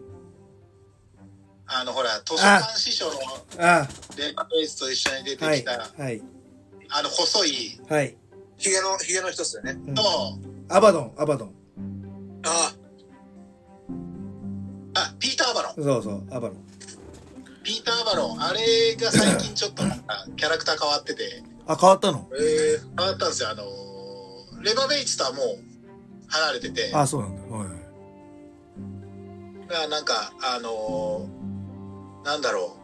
あの、ほら、図書館師匠のあ、レバベイツと一緒に出てはいきた、。はい。あの、細いはい。ヒゲの、ヒゲの人っすよね。うんと、アバドン、アバドン。ああ、ピーター・アバロン。そうそう、アバドン。ピーター・アバロン。あれが最近ちょっとなんか、キャラクター変わってて、あ、変わったの？あ、ええ変わったんですよ。あのーレバベイツとはもう離れてて、あ、そうなんだ。はいはい。だからなんか、あのーなんだろ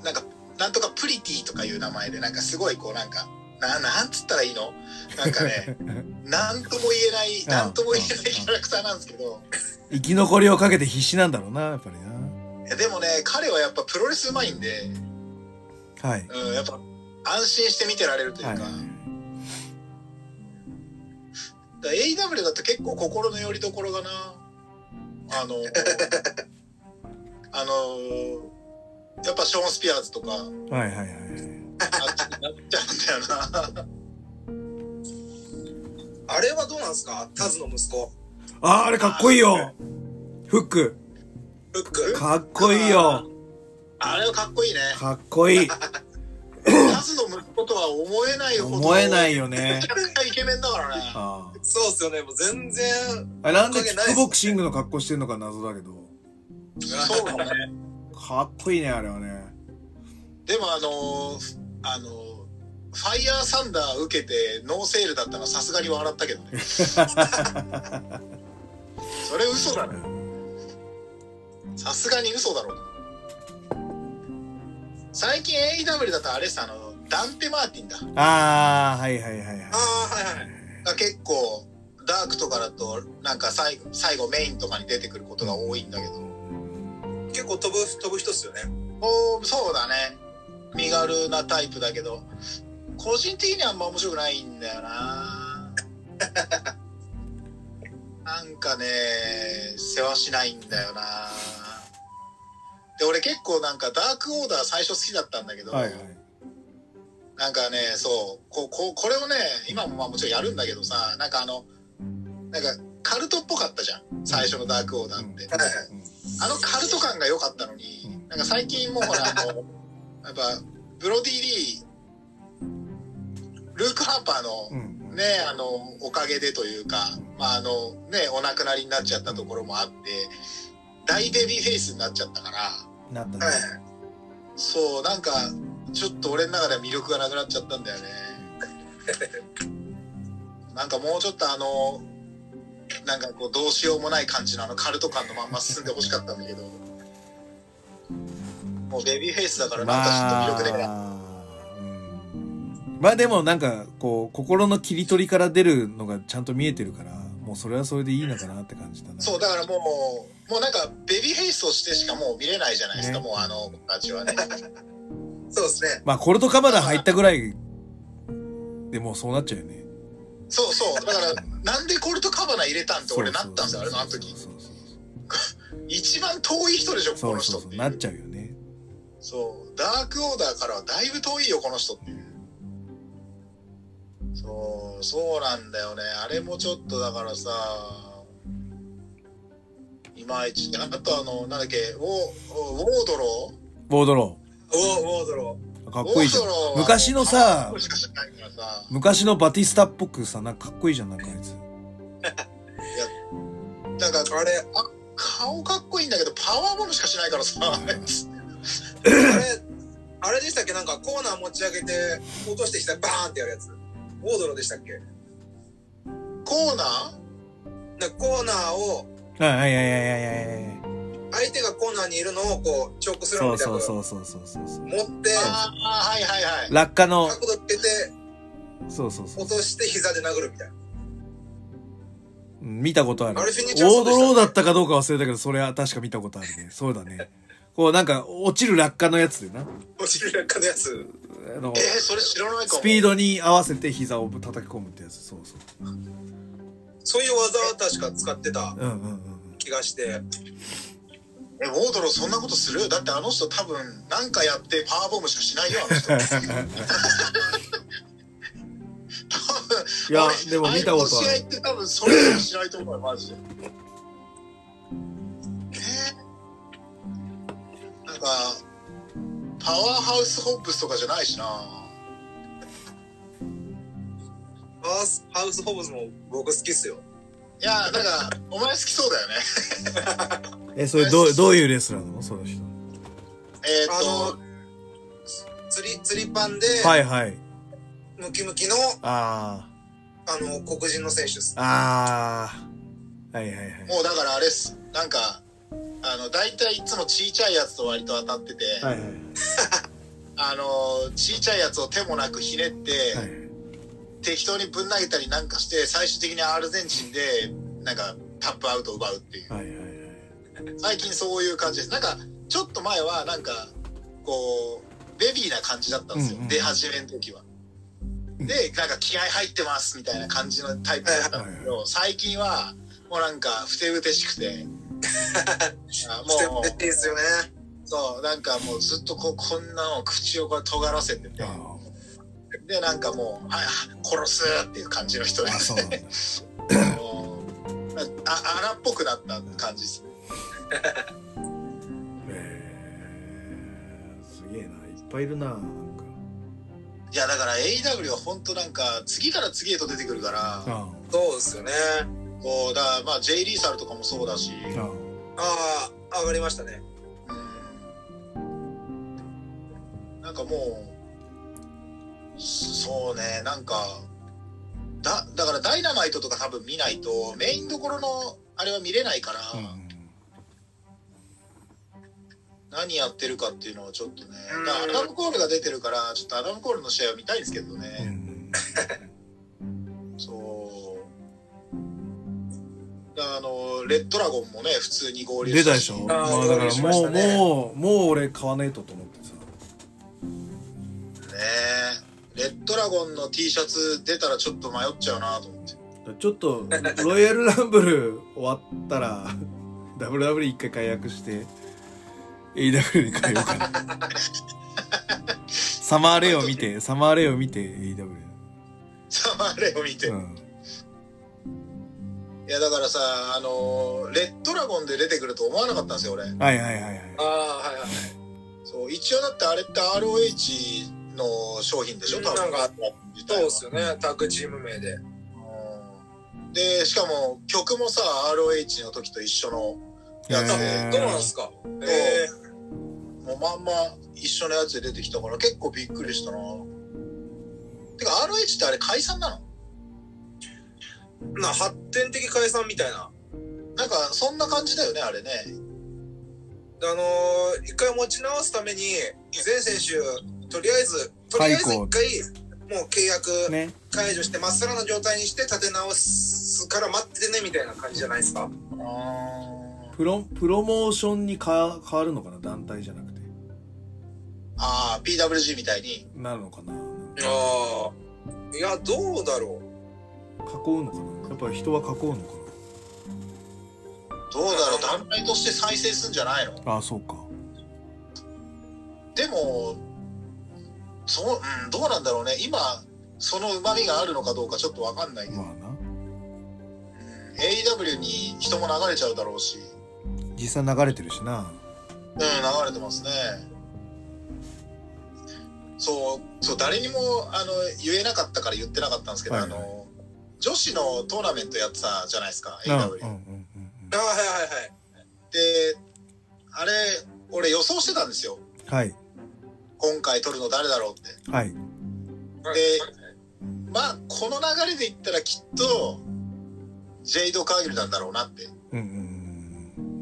う。なんか、なんとかプリティとかいう名前で、なんかすごいこうなんか、な、なんつったらいいの？なんかね、なんとも言えない、なんとも言えないキャラクターなんですけど、生き残りをかけて必死なんだろうな、やっぱりいやでもね、彼はやっぱプロレスうまいんで、な。はい。うん、やっぱ安心して見てられるというか、はい。だから AEW だと結構心の拠り所がな、あの、あの、やっぱショーン・スピアーズとか、はいはいはいはい。あっちになっちゃうんだよな。あれはどうなんすか？タズの息子。あ、あれかっこいいよフック。フック？かっこいいよあれはかっこいいね。かっこいい。タズの息子とは思えないほど。思えないよめねち。ゃくちゃイケメンだからね。あそうっすよね。もう全然。あ。あれなんでキックボクシングの格好してんのか謎だけど。そうだね。かっこいいね、あれはね。でもあのーあのーファイヤーサンダー受けてノーセールだったのはさすがに笑ったけどね。それ嘘だね。さすがに嘘だろ。最近 AEW だとあれさ、あの、ダンテ・マーティンだ。ああ、はいはいはいはい。ああ、はいはい。が結構、ダークとかだと、なんか最後、最後メインとかに出てくることが多いんだけど。結構飛ぶ、飛ぶ人っすよね。おーそうだね。身軽なタイプだけど、個人的にはあんま面白くないんだよな なんかね、世話しないんだよなで、俺結構なんかダークオーダー最初好きだったんだけど、はいはい。なんかね、そう、こここれをね、今もまあもちろんやるんだけどさ、なんかあの、なんかカルトっぽかったじゃん。最初のダークオーダーって。はいはい。あのカルト感が良かったのに、うんなんか最近もうほら、あの、やっぱ、ブロディ・リー、ルーク・ハーパーの。ね、あの、おかげでというか、まああの、ね、お亡くなりになっちゃったところもあって、大ベビーフェイスになっちゃったから、なったはいね。そう、なんか、ちょっと俺の中では魅力がなくなっちゃったんだよね。なんかもうちょっとあの、なんかこう、どうしようもない感じのあのカルト感のまんま進んでほしかったんだけど、もうベビーフェイスだからなんかちょっと魅力的だ。まあ、うんまあでもなんか、こう、心の切り取りから出るのがちゃんと見えてるから、もうそれはそれでいいのかなって感じだな。そう、だからもう、もうなんかベビーフェイスとしてしかもう見れないじゃないですか、ねもうあの子たちはね。そうですね。まあ、コルトカバナ入ったぐらいでもうそうなっちゃうよね。そうそう、だからなんでコルトカバナ入れたんって俺なったんですよ、あれのあの時。一番遠い人でしょ。この人って。なっちゃうよね。そう、ダークオーダーからはだいぶ遠いよ、この人っていう。そう、そうなんだよね。あれもちょっとだからさ、いまいち。あとあの、なんだっけ、ウォー、ウォードロボードロおお、ウォードロー。かっーこいいじゃん昔のさ昔のバティスタっぽくさ、なんかかっこいいじゃん、なんかあいつ。なんか、ー。あれ、顔かっこいいんだけど、パワーボムしかしないからさ、あいつあれ、あれでしたっけ？なんかコーナー持ち上げて、落としてきたらバーンってやるやつ。ウォードローでしたっけ？コーナー？なコーナーを、はいはいはいはいはいはい。相手がコーナーにいるのをこう、チョークスラムそうみたいなそうそうそうそうそう。持って、ああ、はいはいはい。落下の、角度つけて、そうそうそう落。として膝で殴るみたいな。うん見たことある。オードローだったかどうか忘れたけど、それは確か見たことあるね。そうだね。こうなんか、落ちる落下のやつでな。落ちる落下のやつ。あのえ、ー、それ知らないかも。スピードに合わせて膝を叩き込むってやつ。そうそう。そういう技は確か使ってたうんうんうんうん。え、ウォードローそんなことする？だってあの人多分、なんかやってパワーボムしかしないよ、あの人。いや俺でも見たことある試合って多分それしかしないと思うよ、マジで。えーなんか、パワーハウスホップスとかじゃないしな。ハウスハウスホブズも僕好きっすよ。いや、なんか、お前好きそうだよね。えそれどうどういうレスラーなの？その人。えーっと、、釣り、釣りパンで、はいはい。ムキムキの、ああの、黒人の選手です。ー。あー。はいはいはい。もうだからあれっす。なんか、あの、大体いつもちいちゃいやつと割と当たってて、はいはい。あの、ちいちゃいやつを手もなくひねって、はい適当にぶん投げたりなんかして、最終的にアルゼンチンで、なんか、タップアウトを奪うっていう。はいはいはい最近そういう感じです。なんか、ちょっと前は、なんか、こう、ベビーな感じだったんですよ。うんうん出始めの時は。で、なんか気合入ってますみたいな感じのタイプだったんですけど、最近は、もうなんか、ふてぶてしくて、あもう、いいですよね。そう、なんかもうずっとこう、こんなのを口をこう尖らせてて、あで、なんかもう、あ、殺すっていう感じの人。でーあそうなんだ。も うあ荒っぽくなった感じです。えー。すげえな。いっぱいいるないや、だから AEW は本当なんか、次から次へと出てくるから、あそうですよね。こう、だからまあ J リーサルとかもそうだし、ああ、上がりましたね。うん。なんかもう、そうね、なんか、だ、だからダイナマイトとか多分見ないと、メインどころのあれは見れないから、ーうん。何やってるかっていうのはちょっとね、アダム・コールが出てるから、ちょっとアダム・コールの試合を見たいんですけどうね、ん。そう。だからあの、レッドラゴンもね、普通に合流出たでしょ？まあだからもうたね。もうもう俺買わねえとと思ってさ。ねレッドラゴンの T シャツ出たらちょっと迷っちゃうなと思って。ちょっとロイヤルランブル終わったら WWE 一回解約して AW に変えようかな サマーレイを見てサマーレイを見て AW サマーレを見て。うんいや、だからさ、あのーレッドラゴンで出てくると思わなかったんですよ、俺。はいはいはいはいああ、はいはい。そう、一応だってあれって ROH の商品でしょ、多分。なんかそうですよね。タッグチーム名で。うんで、しかも曲もさ、ROH の時と一緒のやつへでー、どうなんですかえもうまんま一緒のやつで出てきたから結構びっくりしたな。てか ROH ってあれ解散なの？えな、発展的解散みたいな。なんかそんな感じだよね、あれね。あのー、一回持ち直すために、全選手、とりあえず、とりあえず一回、もう契約ね。解除して、まっさらな状態にして立て直すから待っててね、みたいな感じじゃないですか？プロプロモーションにか変わるのかな？団体じゃなくて。ああ、PWG みたいに。なるのかな？ああ。いや、どうだろ囲うのかな？やっぱり人は囲うのかどうだろう、団体として再生すんじゃないの？なああそうか。でも、そう、うん、どうなんだろうね。今、その旨味があるのかどうかちょっとわかんないけど、まあなうん AEW に人も流れちゃうだろうし、実際流れてるしなうん、流れてますね。そう、そう、誰にも、あの、言えなかったから言ってなかったんですけど、はいはいあの、女子のトーナメントやってたじゃないですか、うんうん AEW。うんうんう。ああ、はいはいはい。で、あれ、俺予想してたんですよ。はい今回取るの誰だろうって。はいで、まあ、この流れで言ったらきっと、ジェイド・カーギルなんだろうなって。うんうん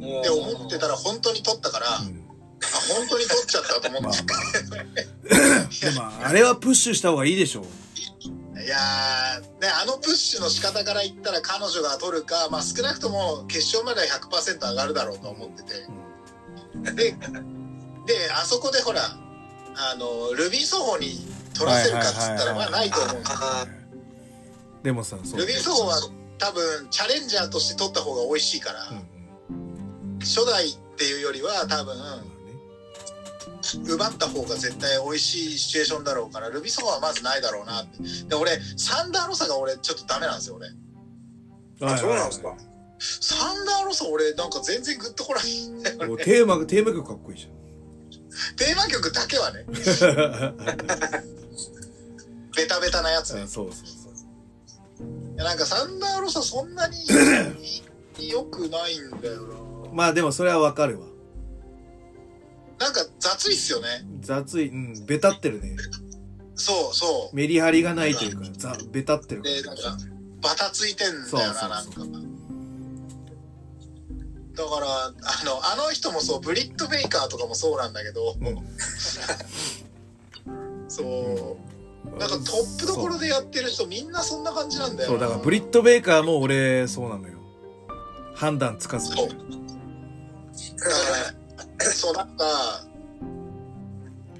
もうで、思ってたら本当に取ったから、あ、うんうん本当に取っちゃったと思って。まあまあ でもあれはプッシュした方がいいでしょいやー、ね、あのプッシュの仕方から言ったら彼女が取るか、まあ少なくとも決勝までは100%上がるだろうと思ってて。で、で、あそこでほら、あの、ルビーソホに取らせるかっつったら、まあないと思うんですあでもさそう。ルビーソホは多分チャレンジャーとして取った方が美味しいから、うん初代っていうよりは多分奪った方が絶対美味しいシチュエーションだろうからルビソファはまずないだろうなって。で俺サンダーロサが俺ちょっとダメなんですよ俺。あそうなんですか。サンダーロサ俺なんか全然グッとこない。テーマテーマ曲かっこいいじテーマ曲だけはね。ベタベタなやつね。あそうそうそう。いやなんかサンダーロサそんなに 良くないんだよまあでもそれはわかるわ。ななんか雑いっすよね。雑い。うんベタってるね。そうそう。メリハリがないというかざベタってるでなんかバタついてんだよななんかだからあのあの人もそうブリット・ベイカーとかもそうなんだけど、そう。なんかトップどころでやってる人みんなそんな感じなんだよそうだからブリット・ベイカーも俺そうなのよ。判断つかずそう。だからそうなんか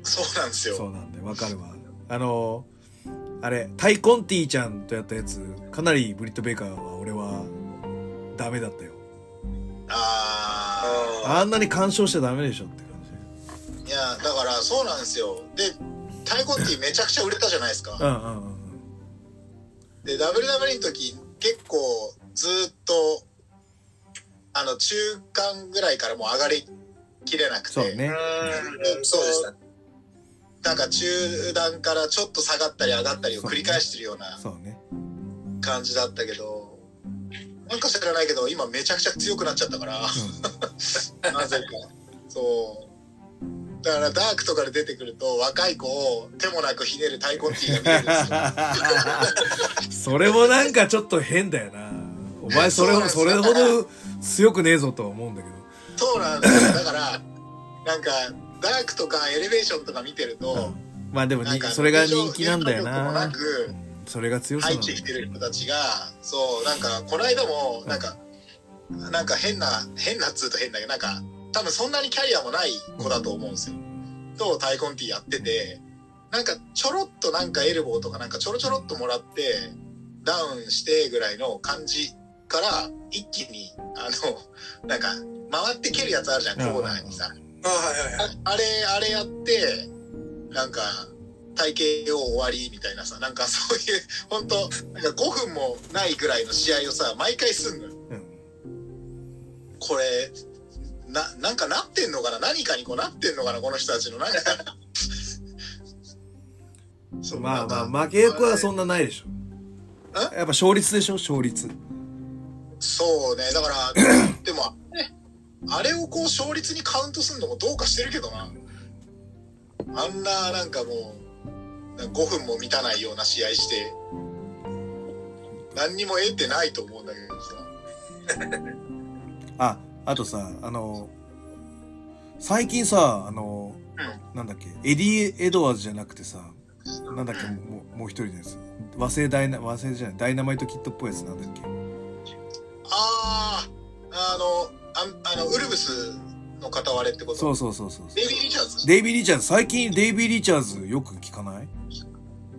そうなんですよ。そうなんでわかるわ。あのあれタイコンティちゃんとやったやつかなりブリット・ベイカーは俺はダメだったよあああんなに干渉しちゃダメでしょって感あいやだからそうなんですよ。でタイコンティめちゃくちゃ売れたじゃないですか。じうんうんうん。で WWE の時結構ずーっとあの中間ぐらいからもう上がりきれなくて。そうね。うん。そうでした。なんか中段からちょっと下がったり上がったりを繰り返してるようなそうね。感じだったけどなんか知らないけど今めちゃくちゃ強くなっちゃったから。なぜか。そう。だからダークとかで出てくると若い子を手もなくひねるタイコンティが見える それもなんかちょっと変だよな。お前それそうなんですそれほど強くねえぞとは思うんだけど。そうなんですよ。だからなんかダークとかエレベーションとか見てると、うん。まあでもになんかそれが人気なんだよな。なくうんそれが強さ入ってきてる人たちがそうなんかこの間もなんか、なんか変な変なっつうと変だけどなんか多分そんなにキャリアもない子だと思うんですよ。とタイコンティやっててなんかちょろっとなんかエルボーとかなんかちょろちょろっともらってダウンしてぐらいの感じから一気にあのなんか回って蹴るやつあるじゃんコーナーにさ。あはいはいはいああれ、あれやって、なんか、体型を終わりみたいなさ、なんかそういう、本当なんか5分もないぐらいの試合をさ、毎回すんのよ。うん。これ、な、なんかなってんのかな？何かにこうなってんのかな？この人たちの。なんか、そうまあまあ負け役はそんなないでしょ。え？やっぱ勝率でしょ？勝率。そうね、だから、でも、ね、あれをこう勝率にカウントするのもどうかしてるけどな。あんな、なんかもう、5分も満たないような試合して、何にも得てないと思うんだけどさ。ああとさあの最近さあのうなんだっけエディ・エドワーズじゃなくてさなんだっけもうもう一人のやつ。和製ダイナ和製じゃないダイナマイトキッドっぽいやつなんだっけ？ああ、あの、ああの、ウルブスの片割れってこと？そうそうそうそう。デイビー・リチャーズ？デイビー・リチャーズ最近デイビー・リチャーズよく聞かない？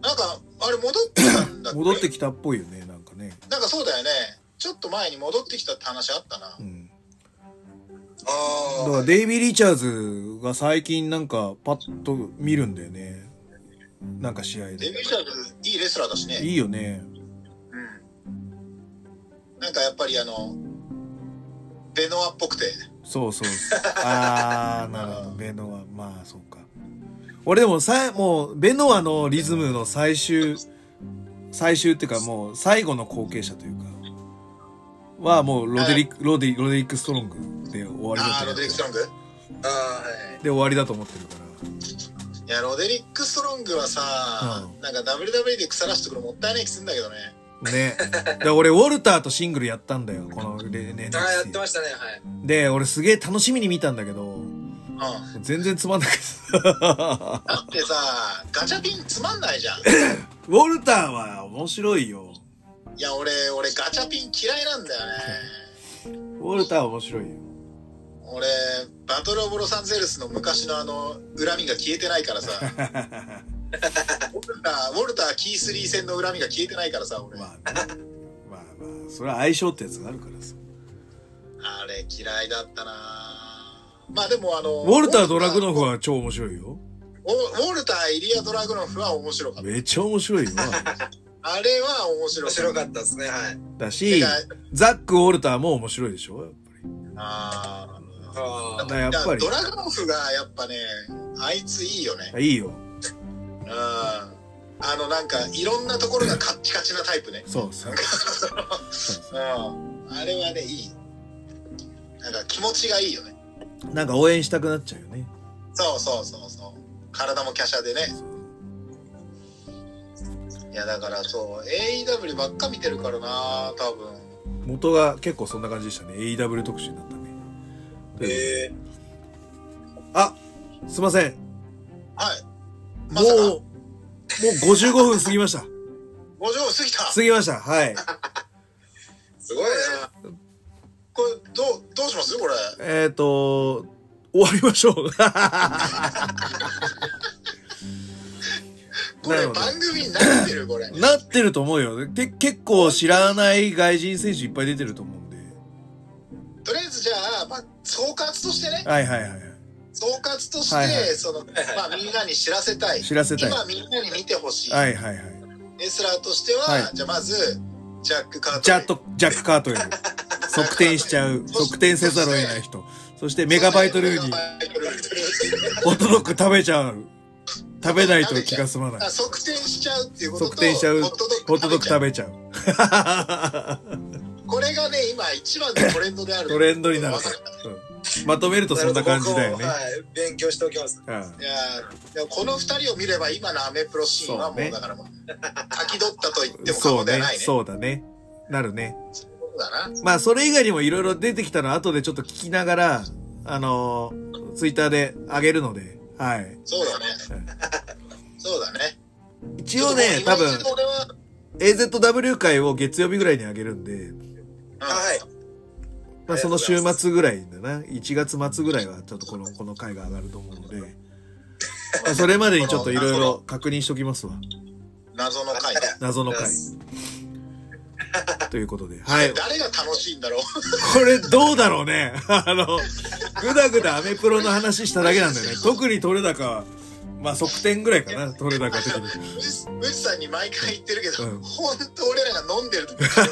なんか、あれ戻ってきたんだっけ？戻ってきたっぽいよねなんかねなんかそうだよね。ちょっと前に戻ってきたって話あったな。うんあだからデイビー・リチャーズが最近なんかパッと見るんだよねなんか試合でデイビー・リチャーズ、いいレスラーだしね。いいよねうん。なんかやっぱりあの、ベノアっぽくて。そうそうそう あーなるほどベノアまあそうか俺でもさもうベノアのリズムの最終最終っていうかもう最後の後継者というかはもうロデリックロディロデリック・ストロングで終わりだってロデリック・ストロング？あはい。で終わりだと思ってるかいや、ロデリック・ストロングはさ、うなんか WWE で腐らしてくるもったいない気するんだけどね。らねで俺ウォルターとシングルやったんだよこのレネああやってましたねはい。で俺すげえ楽しみに見たんだけどうん。全然つまんなくてだってさ、ガチャピンつまんないじゃん。ウォルターは面白いよいや、俺、俺ガチャピン嫌いなんだよね。ウォルターは面白いよ俺、バトル・オブ・ロサンゼルスの昔のあの、恨みが消えてないからさ。ウォルター、ウォルター・キースリー戦の恨みが消えてないからさ、俺。まあね、まあまあ、それは相性ってやつがあるからさ。あれ、嫌いだったなまあでもあの、ウォルター・ドラグノフは超面白いよ。ウォウォルター・イリア・ドラグノフは面白かった。めっちゃ面白いよ。あれは面白面かった。白かったですね、はい。だし、ザック・ウォルターも面白いでしょやっぱり。あああ。だからやっぱりドラグノフがやっぱね、あいついいよね。いいよ。うん。あのなんか、いろんなところがカッチカチなタイプね。そうそう。うん。あれはね、いい。なんか気持ちがいいよね。なんか応援したくなっちゃうよね。そうそうそうそう。体も華奢でね。いや、だからそう、AEW ばっか見てるからな多分。元が結構そんな感じでしたね。AEW 特集になったね。えあ、すいません。はい。もう、まさかもう55分過ぎました。50過ぎた。過ぎました。はい。ー、すごいな。どう、しますこれ？えっ、ー、と、終わりましょう。これ番組になってるこれ。なってると思うよ。て結構知らない外人選手いっぱい出てると思うんで。とりあえずじゃあ、まあ、総括としてね。はいはいはい。総括として、はいはいその、まあ、みんなに知らせたい。知らせたい今みんなに見てほしい。はいはいはい。レスラーとしては、はいじゃあまず、ジャック・カート。ジャット、ジャック・カートイル。側転しちゃう。側転せざるを得ない人。そしてメガバイトルーにメガバイトルーにホットドッグ食べちゃう。食べないと気が済まないあ。側転しちゃうっていうことと側転しちゃう。ホットドッグ食べべちゃう。これがね今一番のトレンドであるトレンドになるまとめるとそんな感じだよね。はい、勉強しておきます。うんいやーでもこの二人を見れば今のアメプロシーンはもそうねうだからもう書き取ったと言っても過そうね言ではない。ねそうだね。なるね。だな。まあ、それ以外にもいろいろ出てきたの後でちょっと聞きながら、あのーツイッターで上げるので、はい。そうだね。そうだね。一応ね、多分、AZW 会を月曜日ぐらいに上げるんで、うん。はい。まあ、その週末ぐらいだな。1月末ぐらいはちょっとこの、この回が上がると思うので、まあ、それまでにちょっといろいろ確認しときますわ。謎の回ね。謎の回。ということで。はい。誰が楽しいんだろう？これどうだろうね。あの、ぐだぐだアメプロの話しただけなんだよね。特に取れ高は、まあ側転ぐらいかな、取れ高的に。うちさんに毎回言ってるけど、うん本当俺らが飲んでる時本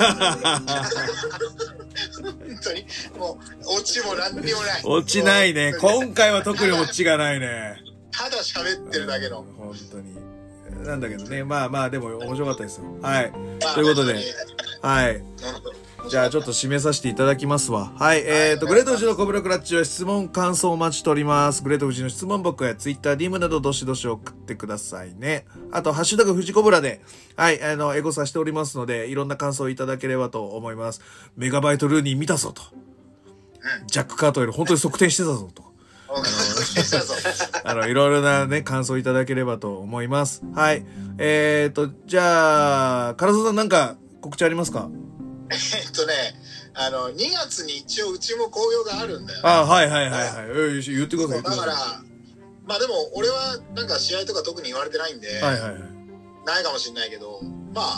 当にもうオチも何にもない落ちないね。今回は特に落ちがないね。ただ喋ってるだけの、本当に。なんだけどね。まあまあ、でも面白かったですよ。はい。まあということで本はい。じゃあちょっと締めさせていただきますわ。はい。えっ、と、グレート富士のコブラクラッチは質問、感想をお待ちしております。グレート富士の質問箱やツイッター、DM などどしどし送ってくださいね。あと、ハッシュタグ富士コブラで、はい、あの、エゴさせておりますので、いろんな感想をいただければと思います。メガバイトルーニー見たぞと。ジャック・カートより本当に側転してたぞと。あの、いろいろなね、感想いただければと思います。はい。えっ、と、じゃあ、唐沢さんなんか告知ありますか？えっとねあの2月に一応うちも紅葉があるんだよ、ね、あはいはいはいはい。え言ってください、だだからさまあでも俺はなんか試合とか特に言われてないんで、い。はいはいはい。ないかもしれないけどまあ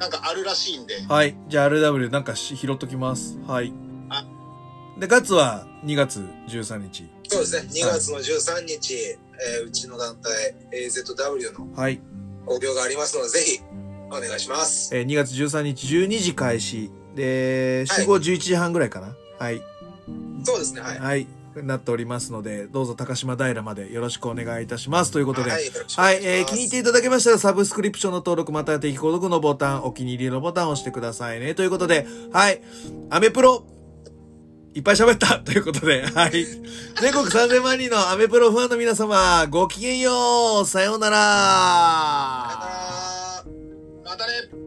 なんかあるらしいんではい。じゃあ RW なんかし拾っときます。はいあ。で、ガッツは2月13日。そうですね。2月の13日、えーうちの団体 AZW のはい。興行がありますので、ぜひお願いします。えー2月13日12時開始。で、集合11時半ぐらいかな。はい。そうですね。はい。はい。なっておりますので、どうぞ高島平までよろしくお願いいたします。ということで。はいはい、えー気に入っていただけましたら、サブスクリプションの登録、または定期購読のボタン、お気に入りのボタンを押してくださいね。ということで、はい、アメプロ、いっぱい喋った ということで、はい。全国3000万人のアメプロファンの皆様、ごきげんようさようなら অতএব